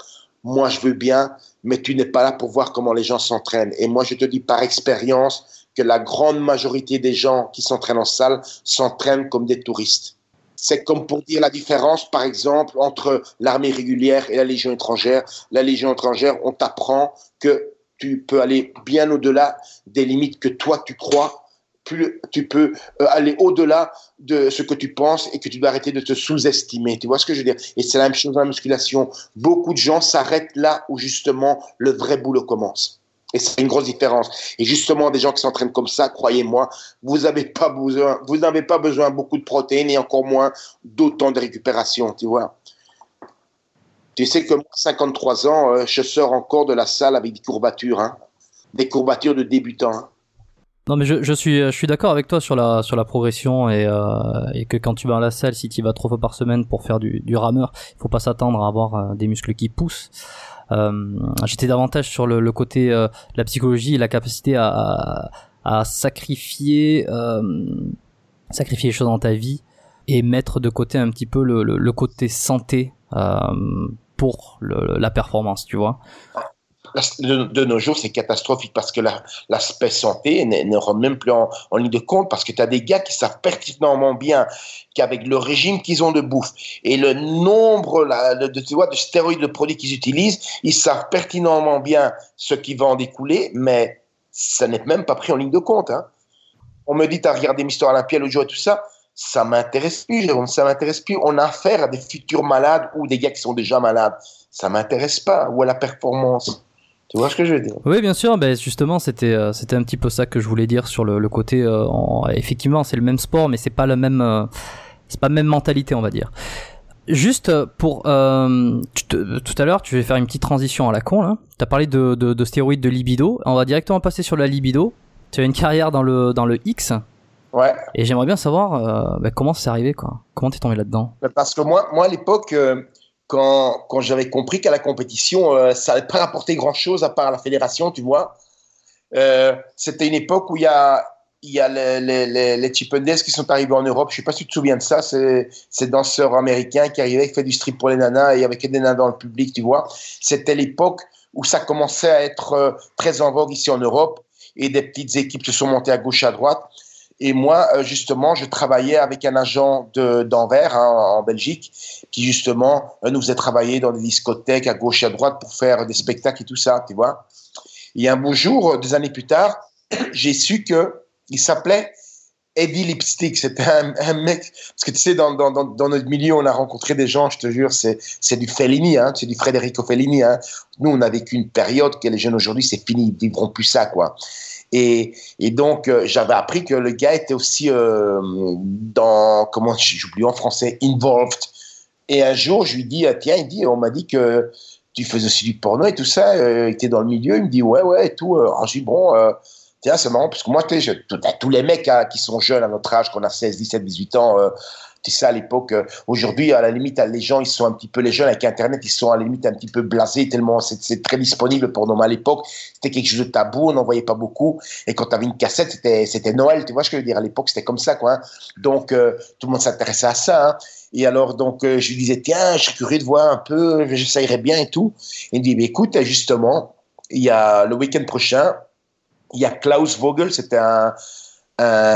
moi je veux bien, mais tu n'es pas là pour voir comment les gens s'entraînent. Et moi je te dis par expérience, que la grande majorité des gens qui s'entraînent en salle s'entraînent comme des touristes. C'est comme pour dire la différence, par exemple, entre l'armée régulière et la Légion étrangère. La Légion étrangère, on t'apprend que tu peux aller bien au-delà des limites que toi tu crois. Plus tu peux euh, aller au-delà de ce que tu penses et que tu dois arrêter de te sous-estimer. Tu vois ce que je veux dire? Et c'est la même chose dans la musculation. Beaucoup de gens s'arrêtent là où justement le vrai boulot commence. Et c'est une grosse différence. Et justement, des gens qui s'entraînent comme ça, croyez-moi, vous n'avez pas besoin, beaucoup de protéines et encore moins d'autant de récupération, tu vois. Tu sais que moi, 53 ans, euh, je sors encore de la salle avec des courbatures, hein. des courbatures de débutants. Hein. Non mais je, suis d'accord avec toi sur la progression et euh, et que quand tu vas à la salle si tu vas trois fois par semaine pour faire du, rameur il faut pas s'attendre à avoir euh, des muscles qui poussent j'étais davantage sur le, côté euh, la psychologie et la capacité à, à sacrifier euh, sacrifier les choses dans ta vie et mettre de côté un petit peu le, le, côté santé pour la performance, tu vois de, nos jours, c'est catastrophique parce que l'aspect santé ne rentre même plus en, ligne de compte parce que tu as des gars qui savent pertinemment bien qu'avec le régime qu'ils ont de bouffe et le nombre de, tu vois, de stéroïdes de produits qu'ils utilisent, ils savent pertinemment bien ce qui va en découler, mais ça n'est même pas pris en ligne de compte. Hein. On me dit, tu as regardé Mister Olympia le jour et tout ça ça m'intéresse plus, Jérôme, ça m'intéresse plus. On a affaire à des futurs malades ou des gars qui sont déjà malades. Ça m'intéresse pas. Ou à la performance. Tu vois ce que je veux dire? Oui, bien sûr. Ben justement, c'était euh, c'était un petit peu ça que je voulais dire sur le, le côté. Euh, effectivement, c'est le même sport, mais c'est pas le même. Euh, c'est pas la même mentalité, on va dire. Juste pour tout à l'heure, tu vais faire une petite transition à la con là. T'as parlé de, de, de stéroïdes de libido. On va directement passer sur la libido. Tu as une carrière dans le dans le X. Ouais. Et j'aimerais bien savoir ben, comment c'est arrivé quoi. Comment t'es tombé là-dedans? Ben, Parce que moi, moi à l'époque, quand, quand j'avais compris qu'à la compétition, euh, ça n'allait pas rapporter grand-chose à part la fédération, tu vois. Euh, c'était une époque où il y a y a les, les, les, qui sont arrivés en Europe. Je ne sais pas si tu te souviens de ça. C'est ces danseurs américains qui arrivaient, qui faisaient du strip pour les nanas et avec des nanas dans le public, tu vois. C'était l'époque où ça commençait à être euh, très en vogue ici en Europe et des petites équipes se sont montées à gauche, à droite. Et moi, euh, justement, je travaillais avec un agent d'Anvers hein, en Belgique qui, justement, euh, nous faisait travailler dans des discothèques à gauche et à droite pour faire des spectacles et tout ça, tu vois. Et un beau jour, des années plus tard, j'ai su que il s'appelait Eddie Lipstick. C'était un, mec, parce que tu sais, dans, notre milieu, on a rencontré des gens, je te jure, c'est, du Fellini, hein, c'est du Federico Fellini. Hein. Nous, on a vécu une période que les jeunes aujourd'hui, c'est fini, ils vivront plus ça, quoi. Et, donc, euh, j'avais appris que le gars était aussi euh, dans, comment j'oublie en français, involved. Et un jour, je lui dis, ah, tiens, il dit, on m'a dit que tu faisais aussi du porno et tout ça, euh, il était dans le milieu, il me dit, ouais, ouais, et tout. Alors, je dis, bon, Tiens, c'est marrant, parce que moi, tous les mecs hein, qui sont jeunes à notre âge, qu'on a 16, 17, 18 ans, euh, tu sais, à l'époque, euh, aujourd'hui, à la limite, les gens, ils sont un petit peu, les jeunes avec Internet, ils sont à la limite un petit peu blasés, tellement c'est très disponible pour nous. à l'époque, c'était quelque chose de tabou, on n'en voyait pas beaucoup. Et quand tu avais une cassette, c'était, Noël, tu vois ce que je veux dire? À l'époque, c'était comme ça, quoi. Hein. Donc, euh, tout le monde s'intéressait à ça. Hein. Et alors, donc, je lui disais, tiens, je suis curieux de voir un peu, j'essayerais bien et tout. il me dit, mais écoute, justement, il y a le week-end prochain, il y a Klaus Vogel, c'était un,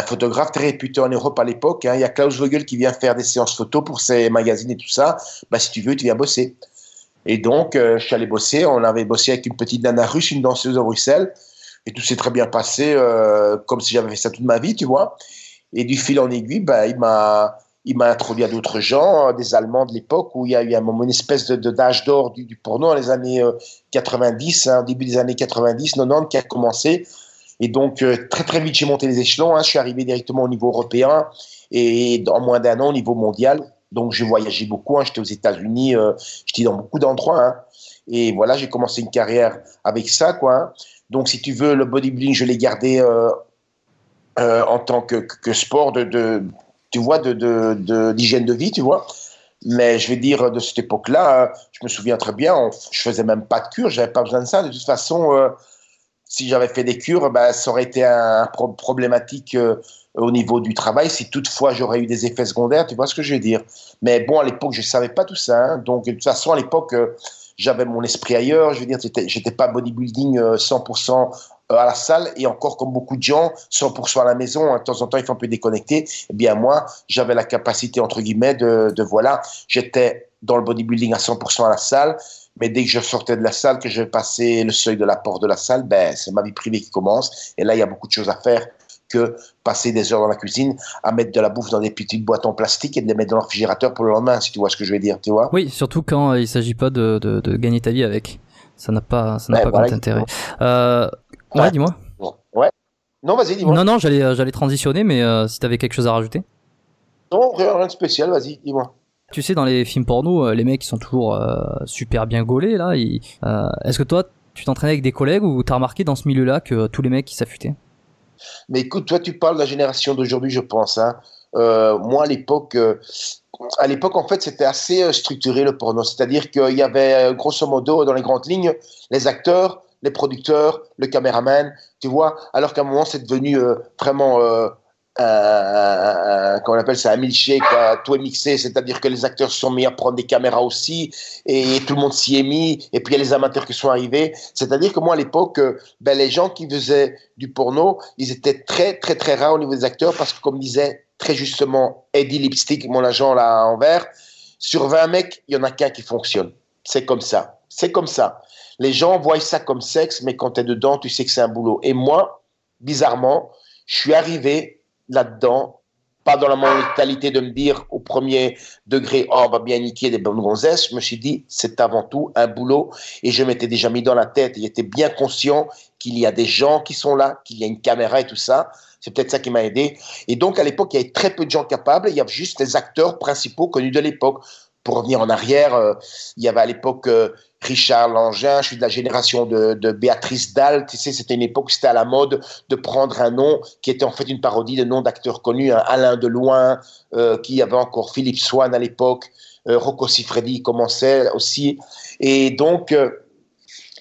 photographe très réputé en Europe à l'époque. Hein. Il y a Klaus Vogel qui vient faire des séances photos pour ses magazines et tout ça. Bah, si tu veux, tu viens bosser. Et donc, euh, je suis allé bosser. On avait bossé avec une petite nana russe, une danseuse à Bruxelles. Et tout s'est très bien passé, euh, comme si j'avais fait ça toute ma vie, tu vois. Et du fil en aiguille, bah, il m'a il m'a introduit à d'autres gens, des Allemands de l'époque, où il y a eu un moment, une espèce de d'âge d'or du, porno dans les années 90, euh, hein, début des années 90, 90, qui a commencé et donc, euh, très très vite, j'ai monté les échelons. Hein. Je suis arrivé directement au niveau européen et dans moins d'un an au niveau mondial. Donc, j'ai voyagé beaucoup. Hein. J'étais aux États-Unis, euh, j'étais dans beaucoup d'endroits. Hein. Et voilà, j'ai commencé une carrière avec ça, quoi. Donc, si tu veux, le bodybuilding, je l'ai gardé euh, en tant que, sport de, tu vois, d'hygiène de vie, tu vois. Mais je vais dire, de cette époque-là, je me souviens très bien, je faisais même pas de cure, j'avais pas besoin de ça. De toute façon, si j'avais fait des cures, bah, ça aurait été un problématique euh, au niveau du travail. Si toutefois j'aurais eu des effets secondaires, tu vois ce que je veux dire. Mais bon, à l'époque, je savais pas tout ça. Hein. Donc, de toute façon, à l'époque, euh, j'avais mon esprit ailleurs. Je veux dire, j'étais pas bodybuilding 100% euh, à la salle et encore comme beaucoup de gens, 100% à la maison. Hein. De temps en temps, il faut un peu déconnecter. Eh bien, moi, j'avais la capacité, entre guillemets, de voilà, j'étais dans le bodybuilding à 100% à la salle mais dès que je sortais de la salle, que je passais le seuil de la porte de la salle, ben, c'est ma vie privée qui commence. Et là, il y a beaucoup de choses à faire que passer des heures dans la cuisine à mettre de la bouffe dans des petites boîtes en plastique et de les mettre dans le réfrigérateur pour le lendemain, si tu vois ce que je veux dire, tu vois. Oui, surtout quand il s'agit pas de, de, de, gagner ta vie avec. Ça n'a pas, ça n'a pas grand intérêt. Euh, ouais, dis-moi. Ouais. Non, vas-y, dis-moi. Non, non, j'allais, j'allais transitionner, mais euh, si tu avais quelque chose à rajouter. Non, rien de spécial, vas-y, dis-moi. Tu sais, dans les films porno, euh, les mecs sont toujours euh, super bien gaulés là. Euh, est-ce que toi, tu t'entraînais avec des collègues ou t'as remarqué dans ce milieu-là que tous les mecs s'affûtaient? Mais écoute, toi tu parles de la génération d'aujourd'hui, je pense. Hein. moi, à l'époque, à l'époque, en fait, c'était assez structuré le porno. C'est-à-dire qu'il y avait, grosso modo, dans les grandes lignes, les acteurs, les producteurs, le caméraman, tu vois. Alors qu'à un moment, c'est devenu vraiment un, on appelle ça un milkshake, tout est mixé, c'est-à-dire que les acteurs sont mis à prendre des caméras aussi, et tout le monde s'y est mis, et puis il y a les amateurs qui sont arrivés. C'est-à-dire que moi, à l'époque, ben, les gens qui faisaient du porno, ils étaient très, très, très rares au niveau des acteurs, parce que comme disait très justement Eddie Lipstick, mon agent là en vert, sur 20 mecs, il y en a qu'un qui fonctionne. C'est comme ça. C'est comme ça. Les gens voient ça comme sexe, mais quand tu es dedans, tu sais que c'est un boulot. Et moi, bizarrement, je suis arrivé là-dedans, pas dans la mentalité de me dire au premier degré, oh, on va bien niquer des bonnes gonzesses. Je me suis dit, c'est avant tout un boulot. Et je m'étais déjà mis dans la tête, et j'étais bien conscient qu'il y a des gens qui sont là, qu'il y a une caméra et tout ça. C'est peut-être ça qui m'a aidé. Et donc, à l'époque, il y avait très peu de gens capables. Il y avait juste les acteurs principaux connus de l'époque. Pour revenir en arrière, euh, il y avait à l'époque euh, Richard Langin, je suis de la génération de, Béatrice Dalle. Tu sais, c'était une époque où c'était à la mode de prendre un nom qui était en fait une parodie de noms d'acteurs connus. Hein. Alain Deloin, euh, qui avait encore Philippe Swan à l'époque, euh, Rocco Siffredi commençait aussi. Et donc,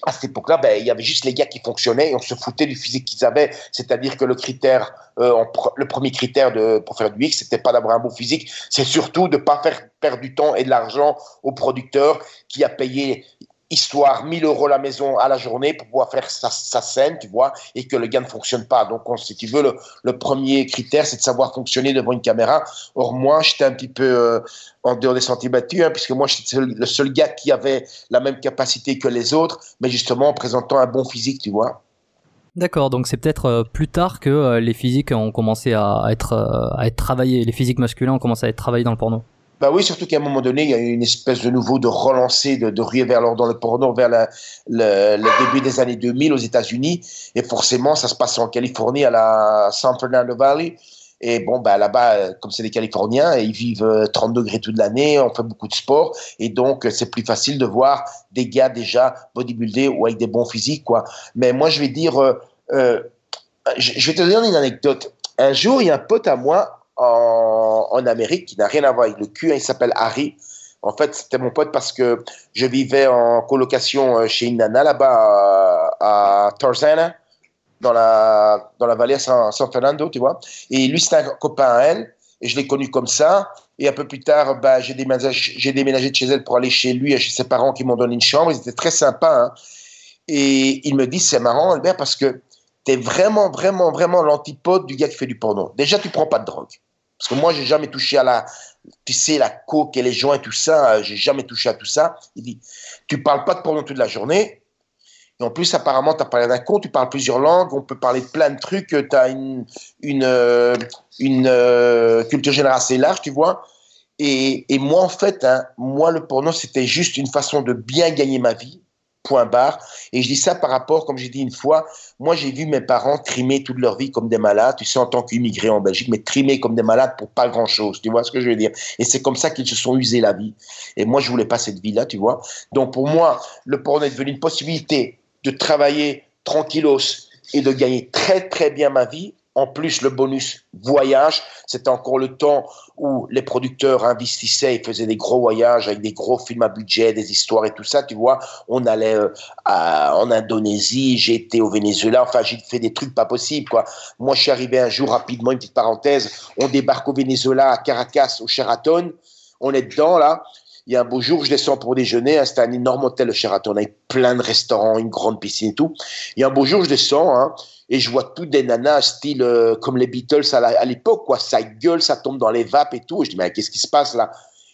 à cette époque-là, ben, il y avait juste les gars qui fonctionnaient et on se foutait du physique qu'ils avaient. C'est-à-dire que le critère, euh, le premier critère de, pour faire du X, c'était pas d'avoir un bon physique, c'est surtout de pas faire perdre du temps et de l'argent au producteur qui a payé histoire 1000 euros la maison à la journée pour pouvoir faire sa, scène, tu vois, et que le gars ne fonctionne pas. Donc, si tu veux, le, premier critère, c'est de savoir fonctionner devant une caméra. Or, moi, j'étais un petit peu euh, en dehors des sentiers battus, hein, puisque moi, j'étais le seul gars qui avait la même capacité que les autres, mais justement en présentant un bon physique, tu vois. D'accord, donc c'est peut-être euh, plus tard que euh, les physiques ont commencé à être, à être travaillés, les physiques masculins ont commencé à être travaillés dans le porno. Bah oui, surtout qu'à un moment donné, il y a eu une espèce de nouveau de relancer, de, de ruer vers dans le porno vers le, début des années 2000 aux États-Unis. Et forcément, ça se passe en Californie, à la San Fernando Valley. Et bon, bah, là-bas, comme c'est des Californiens, ils vivent 30 euh, degrés toute l'année, on fait beaucoup de sport. Et donc, euh, c'est plus facile de voir des gars déjà bodybuildés ou avec des bons physiques, quoi. Mais moi, je vais dire, euh, euh je vais te donner une anecdote. Un jour, il y a un pote à moi en, en Amérique qui n'a rien à voir avec le cul. Hein, il s'appelle Harry. En fait, c'était mon pote parce que je vivais en colocation euh, chez une nana là-bas à, Tarzana, dans la, dans la vallée à San, Fernando, tu vois. Et lui, c'était un copain à elle. Et je l'ai connu comme ça. Et un peu plus tard, bah, j'ai déménagé, déménagé de chez elle pour aller chez lui et chez ses parents qui m'ont donné une chambre. Ils étaient très sympas. Hein. Et il me dit, c'est marrant, Albert, parce que tu es vraiment, vraiment, vraiment l'antipode du gars qui fait du porno. Déjà, tu prends pas de drogue. Parce que moi, j'ai jamais touché à la, tu sais, la coke et les joints tout ça. J'ai jamais touché à tout ça. Il dit, tu parles pas de porno toute la journée. Et en plus, apparemment, tu as parlé d'un con, tu parles plusieurs langues, on peut parler de plein de trucs, tu as une, une, euh, une euh, culture générale assez large, tu vois. Et, et moi, en fait, hein, moi, le porno, c'était juste une façon de bien gagner ma vie point barre. Et je dis ça par rapport, comme j'ai dit une fois, moi j'ai vu mes parents trimer toute leur vie comme des malades, tu sais, en tant qu'immigrés en Belgique, mais trimer comme des malades pour pas grand-chose, tu vois ce que je veux dire? Et c'est comme ça qu'ils se sont usés la vie. Et moi je voulais pas cette vie-là, tu vois? Donc pour moi, le porno est devenu une possibilité de travailler tranquillos et de gagner très très bien ma vie en plus, le bonus voyage, c'était encore le temps où les producteurs investissaient, ils faisaient des gros voyages avec des gros films à budget, des histoires et tout ça, tu vois. On allait euh, en Indonésie, j'étais au Venezuela, enfin, j'ai fait des trucs pas possibles, quoi. Moi, je suis arrivé un jour rapidement, une petite parenthèse, on débarque au Venezuela, à Caracas, au Sheraton, on est dedans, là. Il y a un beau jour, je descends pour déjeuner. C'était un énorme hôtel, le Sheraton, avec plein de restaurants, une grande piscine et tout. Il y a un beau jour, je descends. Hein, et je vois toutes des nanas style euh, comme les Beatles à l'époque, quoi. Ça gueule, ça tombe dans les vapes et tout. je dis, mais qu'est-ce qui se passe là?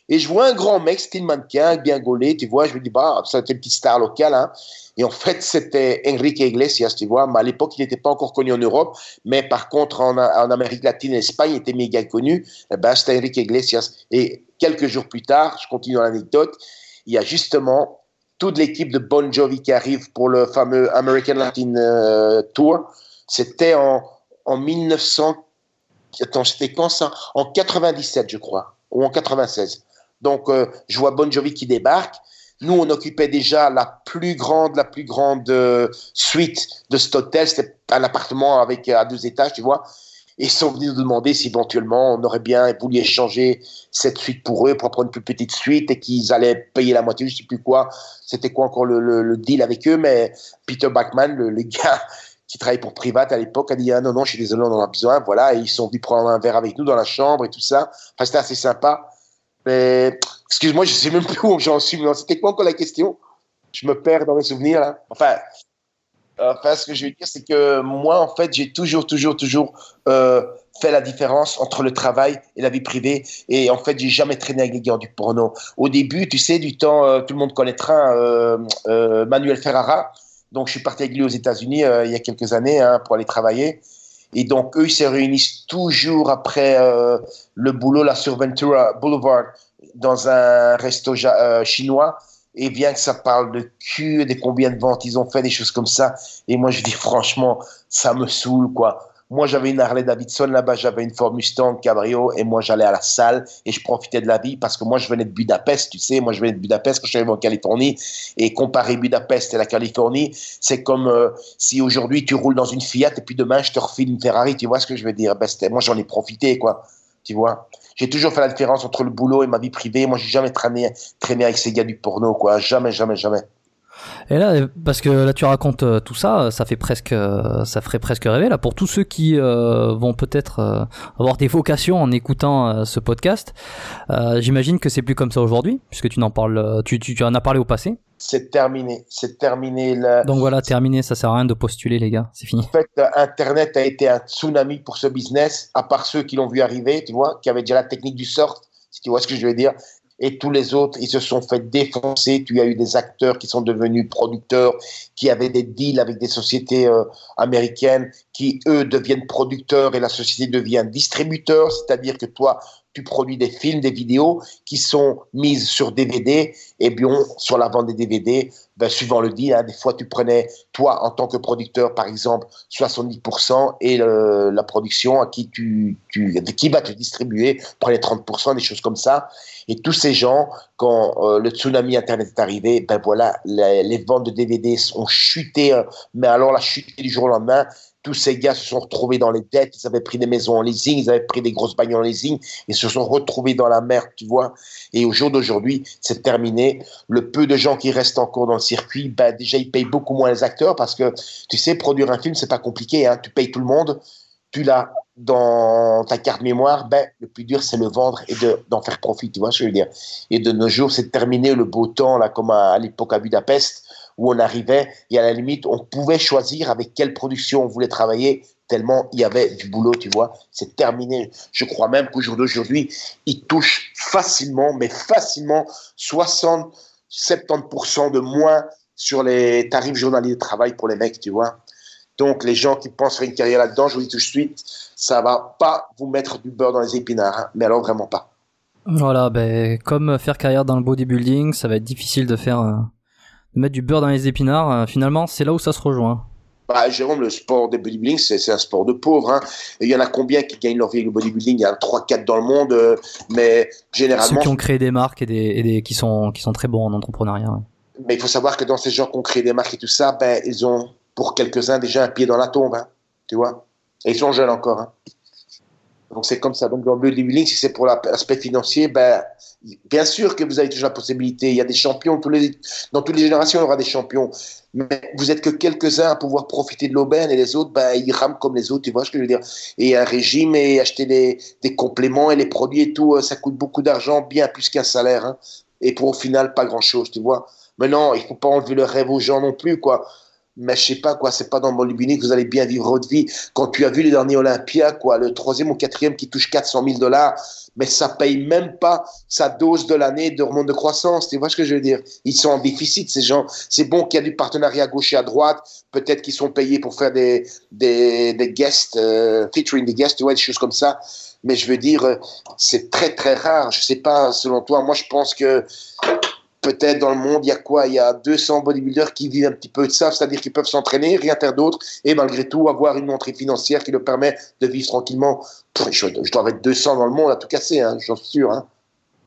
Et je vois un grand mec, style mannequin, bien gaulé, tu vois. Je me dis, bah, c'était une petite star locale. Hein. Et en fait, c'était Enrique Iglesias, tu vois. Mais à l'époque, il n'était pas encore connu en Europe. Mais par contre, en, en Amérique latine et Espagne, il était méga connu. Eh ben, c'était Enrique Iglesias. Et quelques jours plus tard, je continue l'anecdote, il y a justement toute l'équipe de Bon Jovi qui arrive pour le fameux American Latin euh, Tour. C'était en, en 1900. Attends, c'était quand En 97, je crois, ou en 96. Donc, euh, je vois Bon Jovi qui débarque. Nous, on occupait déjà la plus grande, la plus grande euh, suite de cet hôtel. C'était un appartement avec à deux étages, tu vois. Ils sont venus nous demander si éventuellement on aurait bien voulu échanger cette suite pour eux, pour prendre une plus petite suite et qu'ils allaient payer la moitié, je sais plus quoi. C'était quoi encore le, deal avec eux, mais Peter Bachman, le, gars qui travaillait pour Privat à l'époque, a dit ah non non, je suis désolé, on en a besoin, voilà. Et ils sont venus prendre un verre avec nous dans la chambre et tout ça. Enfin, c'était assez sympa. Mais excuse-moi, je sais même plus où j'en suis. C'était quoi encore la question? Je me perds dans mes souvenirs là. Enfin, Enfin, ce que je veux dire, c'est que moi, en fait, j'ai toujours, toujours, toujours euh, fait la différence entre le travail et la vie privée. Et en fait, j'ai jamais traîné avec les gars du porno. Au début, tu sais, du temps, euh, tout le monde connaîtra euh, euh, Manuel Ferrara. Donc, je suis parti avec lui aux États-Unis euh, il y a quelques années hein, pour aller travailler. Et donc, eux, ils se réunissent toujours après le boulot là sur Ventura Boulevard dans un resto chinois et bien que ça parle de cul, des combien de ventes ils ont fait, des choses comme ça. Et moi, je dis franchement, ça me saoule, quoi. Moi, j'avais une Harley Davidson là-bas, j'avais une Ford Mustang Cabrio, et moi, j'allais à la salle et je profitais de la vie parce que moi, je venais de Budapest, tu sais. Moi, je venais de Budapest quand je suis arrivé en Californie. Et comparer Budapest et la Californie, c'est comme euh, si aujourd'hui tu roules dans une Fiat et puis demain, je te refile une Ferrari, tu vois ce que je veux dire? Ben, moi, j'en ai profité, quoi. Tu vois? J'ai toujours fait la différence entre le boulot et ma vie privée. Moi, j'ai jamais traîné, traîné avec ces gars du porno, quoi. Jamais, jamais, jamais. Et là, parce que là tu racontes euh, tout ça, ça fait presque, euh, ça ferait presque rêver là pour tous ceux qui euh, vont peut-être avoir des vocations en écoutant ce podcast. J'imagine que c'est plus comme ça aujourd'hui, puisque tu n'en parles, tu, tu, en as parlé au passé. C'est terminé, c'est terminé. Donc voilà, terminé, ça sert à rien de postuler les gars, c'est fini. En fait, Internet a été un tsunami pour ce business, à part ceux qui l'ont vu arriver, tu vois, qui avaient déjà la technique du sort, si tu vois ce que je veux dire et tous les autres, ils se sont fait défoncer. Tu as eu des acteurs qui sont devenus producteurs, qui avaient des deals avec des sociétés euh, américaines, qui, eux, deviennent producteurs et la société devient distributeur, c'est-à-dire que toi, tu produis des films, des vidéos qui sont mises sur DVD, et bien sur la vente des DVD, ben, suivant le deal, hein, des fois tu prenais, toi en tant que producteur par exemple, 70% et la production à qui, tu, qui va te distribuer prenait 30%, des choses comme ça. Et tous ces gens, quand euh, le tsunami Internet est arrivé, ben voilà, les, ventes de DVD ont chuté, euh, mais alors la chute du jour au lendemain, tous ces gars se sont retrouvés dans les dettes, ils avaient pris des maisons en leasing, ils avaient pris des grosses bagnoles en leasing, ils se sont retrouvés dans la merde, tu vois. Et au jour d'aujourd'hui, c'est terminé. Le peu de gens qui restent encore dans le circuit, ben déjà ils payent beaucoup moins les acteurs parce que tu sais, produire un film, c'est pas compliqué, hein. tu payes tout le monde, tu l'as dans ta carte mémoire, ben, le plus dur, c'est le vendre et d'en faire profit, tu vois ce que je veux dire. Et de nos jours, c'est terminé le beau temps, là, comme à l'époque à Budapest, où on arrivait et à la limite, on pouvait choisir avec quelle production on voulait travailler, tellement il y avait du boulot, tu vois. C'est terminé. Je crois même qu'au jour d'aujourd'hui, il touche facilement, mais facilement, 60, 70% de moins sur les tarifs journaliers de travail pour les mecs, tu vois. Donc, les gens qui pensent faire une carrière là-dedans, je vous dis tout de suite, ça va pas vous mettre du beurre dans les épinards, hein. mais alors vraiment pas. Voilà, ben, comme faire carrière dans le bodybuilding, ça va être difficile de faire euh, de mettre du beurre dans les épinards, euh, finalement, c'est là où ça se rejoint. Bah, Jérôme, le sport de bodybuilding, c'est un sport de pauvres. Hein. il y en a combien qui gagnent leur vie avec le bodybuilding? Il y en a 3-4 dans le monde, euh, mais généralement. Ceux qui ont créé des marques et, des, qui, sont, qui sont très bons en entrepreneuriat. Mais il faut savoir que dans ces gens qui ont créé des marques et tout ça, ben, ils ont, pour quelques-uns, déjà un pied dans la tombe. Hein, tu vois Et ils sont jeunes encore. Hein. Donc c'est comme ça. Donc dans le bodybuilding, si c'est pour l'aspect financier, ben, bien sûr que vous avez toujours la possibilité. Il y a des champions, dans toutes les générations, il y aura des champions. Mais vous êtes que quelques-uns à pouvoir profiter de l'aubaine et les autres, ben, ils rament comme les autres, tu vois ce que je veux dire. Et un régime et acheter des, compléments et les produits et tout, euh, ça coûte beaucoup d'argent, bien plus qu'un salaire. Hein. Et pour au final, pas grand-chose, tu vois. Mais non, il faut pas enlever le rêve aux gens non plus, quoi mais je sais pas quoi, c'est pas dans le que vous allez bien vivre votre vie. Quand tu as vu les derniers Olympia, quoi, le troisième ou quatrième qui touche 400 000 dollars, mais ça paye même pas sa dose de l'année de remonte de croissance. Tu vois ce que je veux dire? Ils sont en déficit ces gens. C'est bon qu'il y a du partenariat à gauche et à droite. Peut-être qu'ils sont payés pour faire des des, des guests, euh, featuring des guests, tu vois, des choses comme ça. Mais je veux dire, euh, c'est très très rare. Je sais pas, selon toi, moi je pense que peut-être dans le monde, il y a quoi? Il y a 200 bodybuilders qui vivent un petit peu de ça, c'est-à-dire qu'ils peuvent s'entraîner, rien faire d'autre, et malgré tout avoir une entrée financière qui leur permet de vivre tranquillement. Je, dois être 200 dans le monde à tout casser, hein, j'en suis sûr. Hein.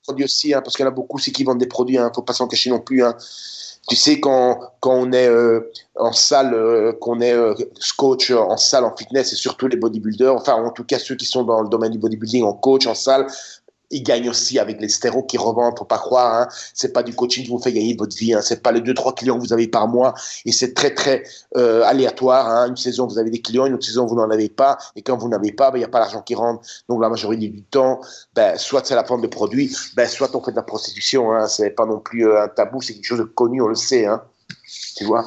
Produits aussi, hein, parce qu'il y en a beaucoup aussi qui vendent des produits, hein, faut pas s'en cacher non plus. Tu sais, quand, on est euh, en salle, euh, qu'on est euh, coach en salle, en fitness, et surtout les bodybuilders, enfin en tout cas ceux qui sont dans le domaine du bodybuilding, en coach, en salle, il gagne aussi avec les stéros qui revendent, faut pas croire. Hein. C'est pas du coaching qui vous fait gagner votre vie. Hein. C'est pas les deux trois clients que vous avez par mois et c'est très très euh, aléatoire. Hein. Une saison vous avez des clients, une autre saison vous n'en avez pas et quand vous n'avez pas, ben, il n'y a pas l'argent qui rentre. Donc la majorité du temps, ben soit c'est la vente de produits, ben soit on fait de la prostitution. Hein. C'est pas non plus euh, un tabou, c'est quelque chose de connu, on le sait. Hein. Tu vois?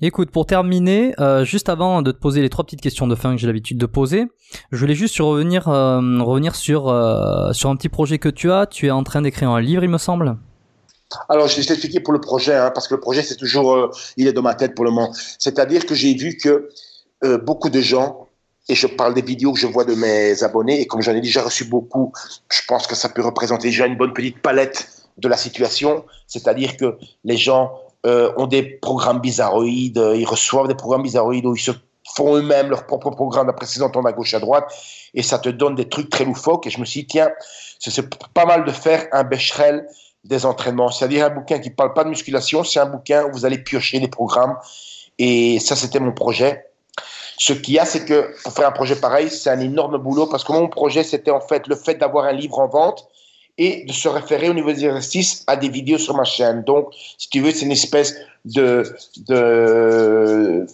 Écoute, pour terminer, euh, juste avant de te poser les trois petites questions de fin que j'ai l'habitude de poser, je voulais juste revenir, euh, euh, sur un petit projet que tu as. Tu es en train d'écrire un livre, il me semble. Alors, je vais t'expliquer pour le projet, hein, parce que le projet, c'est toujours, il est dans ma tête pour le moment. C'est-à-dire que j'ai vu que beaucoup de gens, et je parle des vidéos que je vois de mes abonnés, et comme j'en ai déjà reçu beaucoup, je pense que ça peut représenter déjà une bonne petite palette de la situation. C'est-à-dire que les gens euh, ont des programmes bizarroïdes, euh, ils reçoivent des programmes bizarroïdes où ils se font eux-mêmes leur propre programme après présentant à gauche à droite et ça te donne des trucs très loufoques. Et je me suis dit tiens c'est pas mal de faire un Becherel des entraînements. C'est-à-dire un bouquin qui parle pas de musculation c'est un bouquin où vous allez piocher des programmes. Et ça c'était mon projet. Ce qu'il y a, c'est que pour faire un projet pareil, c'est un énorme boulot parce que mon projet, c'était en fait le fait d'avoir un livre en vente et de se référer au niveau des exercices à des vidéos sur ma chaîne. Donc, si tu veux, c'est une espèce de, de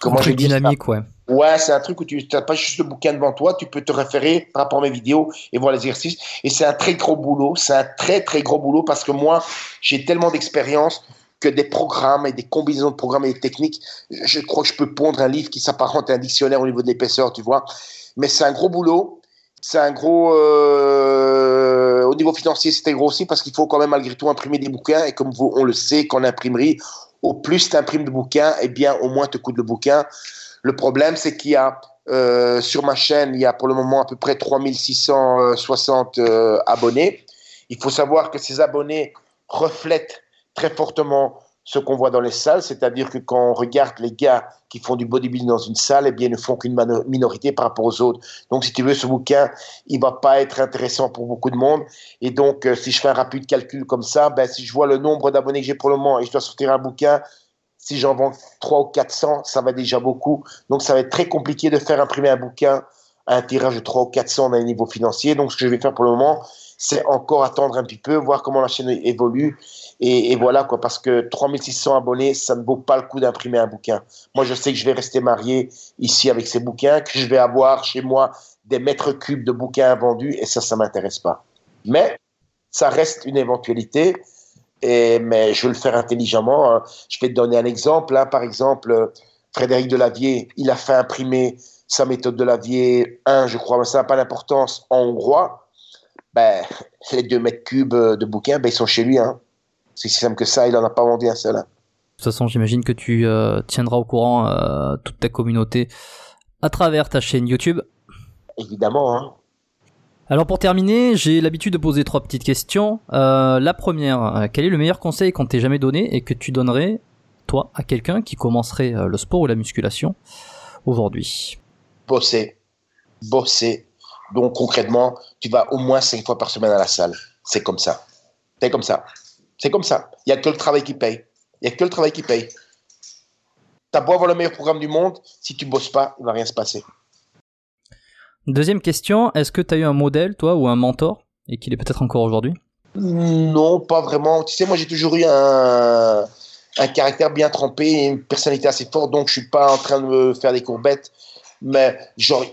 comment un truc dynamique, ouais. Ouais, c'est un truc où tu n'as pas juste le bouquin devant toi, tu peux te référer par rapport à mes vidéos et voir les exercices. Et c'est un très gros boulot, c'est un très très gros boulot parce que moi, j'ai tellement d'expérience que des programmes et des combinaisons de programmes et de techniques, je crois que je peux pondre un livre qui s'apparente à un dictionnaire au niveau de l'épaisseur, tu vois. Mais c'est un gros boulot, c'est un gros... Euh, au niveau financier, c'était gros aussi parce qu'il faut quand même malgré tout imprimer des bouquins et comme on le sait, qu'en imprimerie, au plus tu imprimes de bouquins, et eh bien au moins te coûte le bouquin. Le problème, c'est qu'il y a euh, sur ma chaîne, il y a pour le moment à peu près 3660 euh, abonnés. Il faut savoir que ces abonnés reflètent très fortement ce qu'on voit dans les salles, c'est-à-dire que quand on regarde les gars qui font du bodybuilding dans une salle, eh bien, ils ne font qu'une minorité par rapport aux autres. Donc, si tu veux, ce bouquin, il va pas être intéressant pour beaucoup de monde. Et donc, euh, si je fais un rapide calcul comme ça, ben, si je vois le nombre d'abonnés que j'ai pour le moment et je dois sortir un bouquin, si j'en vends 300 ou 400, ça va déjà beaucoup. Donc, ça va être très compliqué de faire imprimer un bouquin à un tirage de 300 ou 400 un niveau financier. Donc, ce que je vais faire pour le moment, c'est encore attendre un petit peu, voir comment la chaîne évolue. Et, voilà, quoi, parce que 3600 abonnés, ça ne vaut pas le coup d'imprimer un bouquin. Moi, je sais que je vais rester marié ici avec ces bouquins, que je vais avoir chez moi des mètres cubes de bouquins vendus, et ça, ça m'intéresse pas. Mais ça reste une éventualité, et, mais je veux le faire intelligemment. Hein. Je vais te donner un exemple. Hein. Par exemple, Frédéric Delavier, il a fait imprimer sa méthode de Lavier 1, je crois, mais ça n'a pas d'importance, en hongrois. Ben, les deux mètres cubes de bouquins, ben, ils sont chez lui. Hein. C'est si simple que ça, il n'en a pas vendu un seul. Hein. De toute façon, j'imagine que tu euh, tiendras au courant euh, toute ta communauté à travers ta chaîne YouTube. Évidemment. Hein. Alors pour terminer, j'ai l'habitude de poser trois petites questions. Euh, la première, quel est le meilleur conseil qu'on t'ait jamais donné et que tu donnerais, toi, à quelqu'un qui commencerait le sport ou la musculation aujourd'hui? Bosser. Bosser. Donc concrètement, tu vas au moins cinq fois par semaine à la salle. C'est comme ça. C'est comme ça. C'est comme ça. Il n'y a que le travail qui paye. Il n'y a que le travail qui paye. Tu as beau avoir le meilleur programme du monde, si tu bosses pas, il va rien se passer. Deuxième question, est-ce que tu as eu un modèle, toi, ou un mentor, et qu'il est peut-être encore aujourd'hui? Non, pas vraiment. Tu sais, moi j'ai toujours eu un, caractère bien trempé et une personnalité assez forte, donc je suis pas en train de me faire des courbettes. Mais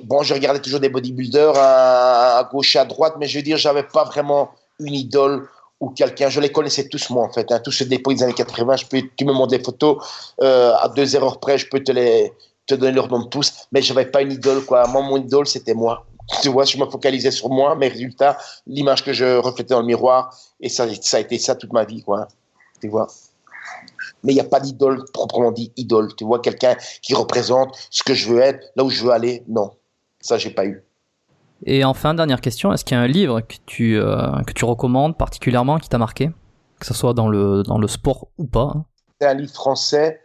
bon, je regardais toujours des bodybuilders à, à gauche et à droite, mais je veux dire, j'avais pas vraiment une idole ou quelqu'un, je les connaissais tous moi en fait, hein, tous ces dépôts des années 80, je peux, tu me montres des photos, euh, à deux erreurs près, je peux te, les, te donner leur nom tous, mais je n'avais pas une idole quoi. Moi, mon idole, c'était moi. Tu vois, je me focalisais sur moi, mes résultats, l'image que je reflétais dans le miroir, et ça, ça a été ça toute ma vie, quoi. Tu vois. Mais il n'y a pas d'idole proprement dit idole. Tu vois, quelqu'un qui représente ce que je veux être, là où je veux aller, non. Ça, j'ai pas eu. Et enfin, dernière question, est-ce qu'il y a un livre que tu, euh, que tu recommandes particulièrement, qui t'a marqué? Que ce soit dans le, dans le sport ou pas hein C'est un livre français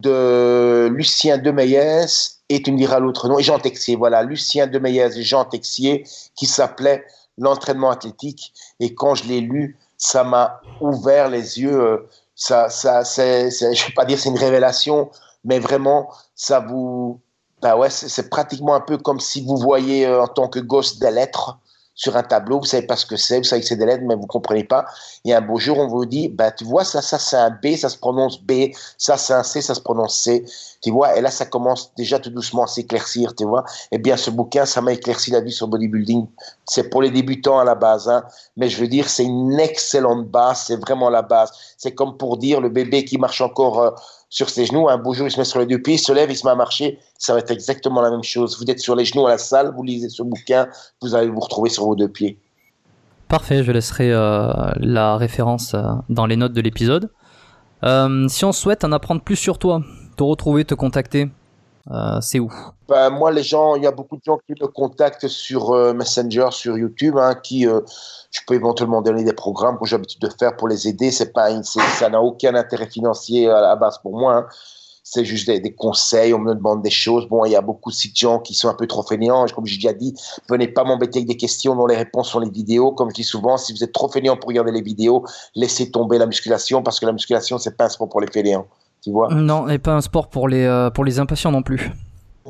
de Lucien Demeyès et tu me diras l'autre nom, et Jean Texier, voilà, Lucien Demeyès et Jean Texier, qui s'appelait L'entraînement athlétique. Et quand je l'ai lu, ça m'a ouvert les yeux. Euh, ça, ça, c'est, je ne vais pas dire c'est une révélation, mais vraiment, ça vous, bah ouais, c'est pratiquement un peu comme si vous voyez euh, en tant que gosse des lettres sur un tableau, vous savez pas ce que c'est, vous savez que c'est des lettres, mais vous comprenez pas. Et un beau jour, on vous dit, bah, tu vois, ça, ça, c'est un B, ça se prononce B, ça, c'est un C, ça se prononce C. Tu vois, et là, ça commence déjà tout doucement à s'éclaircir, tu vois. Eh bien, ce bouquin, ça m'a éclairci la vie sur bodybuilding. C'est pour les débutants à la base, hein. Mais je veux dire, c'est une excellente base, c'est vraiment la base. C'est comme pour dire le bébé qui marche encore, euh, sur ses genoux. Un beau jour, il se met sur les deux pieds, il se lève, il se met à marcher. Ça va être exactement la même chose. Vous êtes sur les genoux à la salle, vous lisez ce bouquin, vous allez vous retrouver sur vos deux pieds. Parfait, je laisserai euh, la référence euh, dans les notes de l'épisode. Si on souhaite en apprendre plus sur toi, te retrouver, te contacter, c'est où? Ben, Moi, les gens, il y a beaucoup de gens qui me contactent sur Messenger, sur YouTube, hein, qui je peux éventuellement donner des programmes que j'ai l'habitude de faire pour les aider. C'est pas, ça n'a aucun intérêt financier à la base pour moi. Hein. C'est juste des, conseils, on me demande des choses. Bon, il y a beaucoup de gens qui sont un peu trop fainéants. Comme j'ai déjà dit, venez pas m'embêter avec des questions dont les réponses sont les vidéos. Comme je dis souvent, si vous êtes trop fainéant pour regarder les vidéos, laissez tomber la musculation parce que la musculation, c'est pas un sport pour les fainéants. Tu vois Non, et pas un sport pour les, euh, pour les impatients non plus.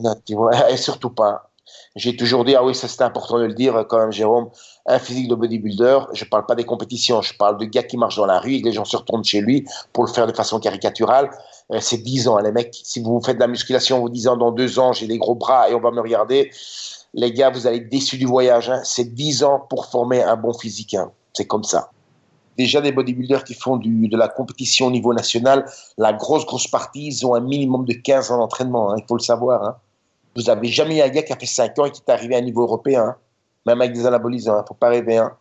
Non, tu vois, et surtout pas. J'ai toujours dit, ah oui, ça c'est important de le dire quand même, Jérôme. un physique de bodybuilder, je ne parle pas des compétitions, je parle de gars qui marchent dans la rue et les gens se retournent chez lui pour le faire de façon caricaturale. Euh, c'est 10 ans, hein, les mecs. Si vous faites de la musculation, vous disant dans deux ans, j'ai des gros bras et on va me regarder, les gars, vous allez être déçus du voyage. Hein. C'est 10 ans pour former un bon physique. Hein. C'est comme ça. Déjà, des bodybuilders qui font du, de la compétition au niveau national, la grosse, grosse partie, ils ont un minimum de 15 ans d'entraînement. Il faut le savoir. Vous n'avez jamais eu un gars qui a fait 5 ans et qui est arrivé à un niveau européen même avec des anabolisants. Hein, faut pas rêver. Hein.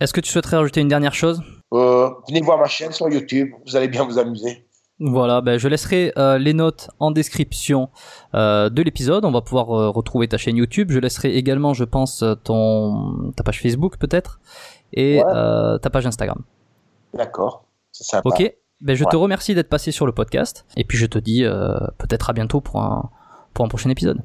Est-ce que tu souhaiterais rajouter une dernière chose? Euh, Venez voir ma chaîne sur YouTube, vous allez bien vous amuser. Voilà, ben je laisserai euh, les notes en description euh, de l'épisode. On va pouvoir retrouver ta chaîne YouTube. Je laisserai également, je pense, ton ta page Facebook peut-être et ta page Instagram. D'accord, c'est sympa. Ok, ben je te remercie d'être passé sur le podcast et puis je te dis peut-être à bientôt pour un pour un prochain épisode.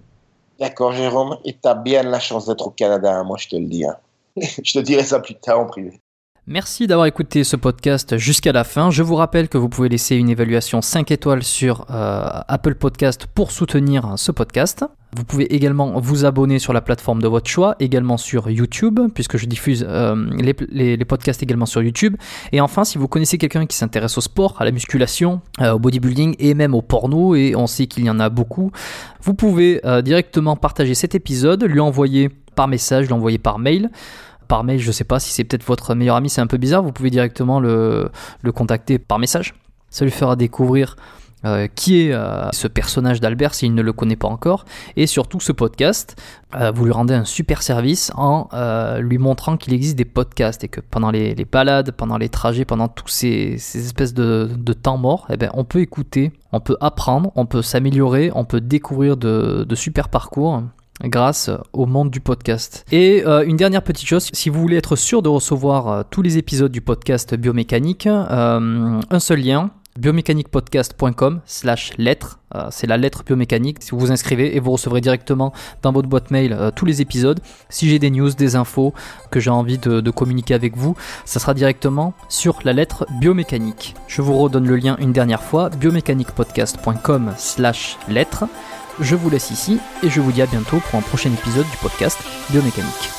D'accord, Jérôme. Et tu as bien la chance d'être au Canada, hein, moi, je te le dis. Hein. je te dirai ça plus tard en privé. Merci d'avoir écouté ce podcast jusqu'à la fin. Je vous rappelle que vous pouvez laisser une évaluation 5 étoiles sur euh, Apple Podcast pour soutenir ce podcast. Vous pouvez également vous abonner sur la plateforme de votre choix, également sur YouTube, puisque je diffuse euh, les, podcasts également sur YouTube. Et enfin, si vous connaissez quelqu'un qui s'intéresse au sport, à la musculation, euh, au bodybuilding et même au porno, et on sait qu'il y en a beaucoup, vous pouvez directement partager cet épisode, lui envoyer par message, lui envoyer par mail par mail, je sais pas si c'est peut-être votre meilleur ami, c'est un peu bizarre, vous pouvez directement le, contacter par message. Ça lui fera découvrir euh, qui est euh, ce personnage d'Albert s'il ne le connaît pas encore. Et surtout ce podcast, euh, vous lui rendez un super service en lui montrant qu'il existe des podcasts et que pendant les, balades, pendant les trajets, pendant tous ces, espèces de, temps morts, eh ben, on peut écouter, on peut apprendre, on peut s'améliorer, on peut découvrir de, super parcours grâce au monde du podcast. Et une dernière petite chose, si vous voulez être sûr de recevoir tous les épisodes du podcast biomécanique, un seul lien, biomécaniquepodcast.com slash lettre, c'est la lettre biomécanique, si vous vous inscrivez et vous recevrez directement dans votre boîte mail tous les épisodes. Si j'ai des news, des infos que j'ai envie de, de, communiquer avec vous, ça sera directement sur la lettre biomécanique. Je vous redonne le lien une dernière fois, biomécaniquepodcast.com slash lettre. Je vous laisse ici et je vous dis à bientôt pour un prochain épisode du podcast Biomécanique.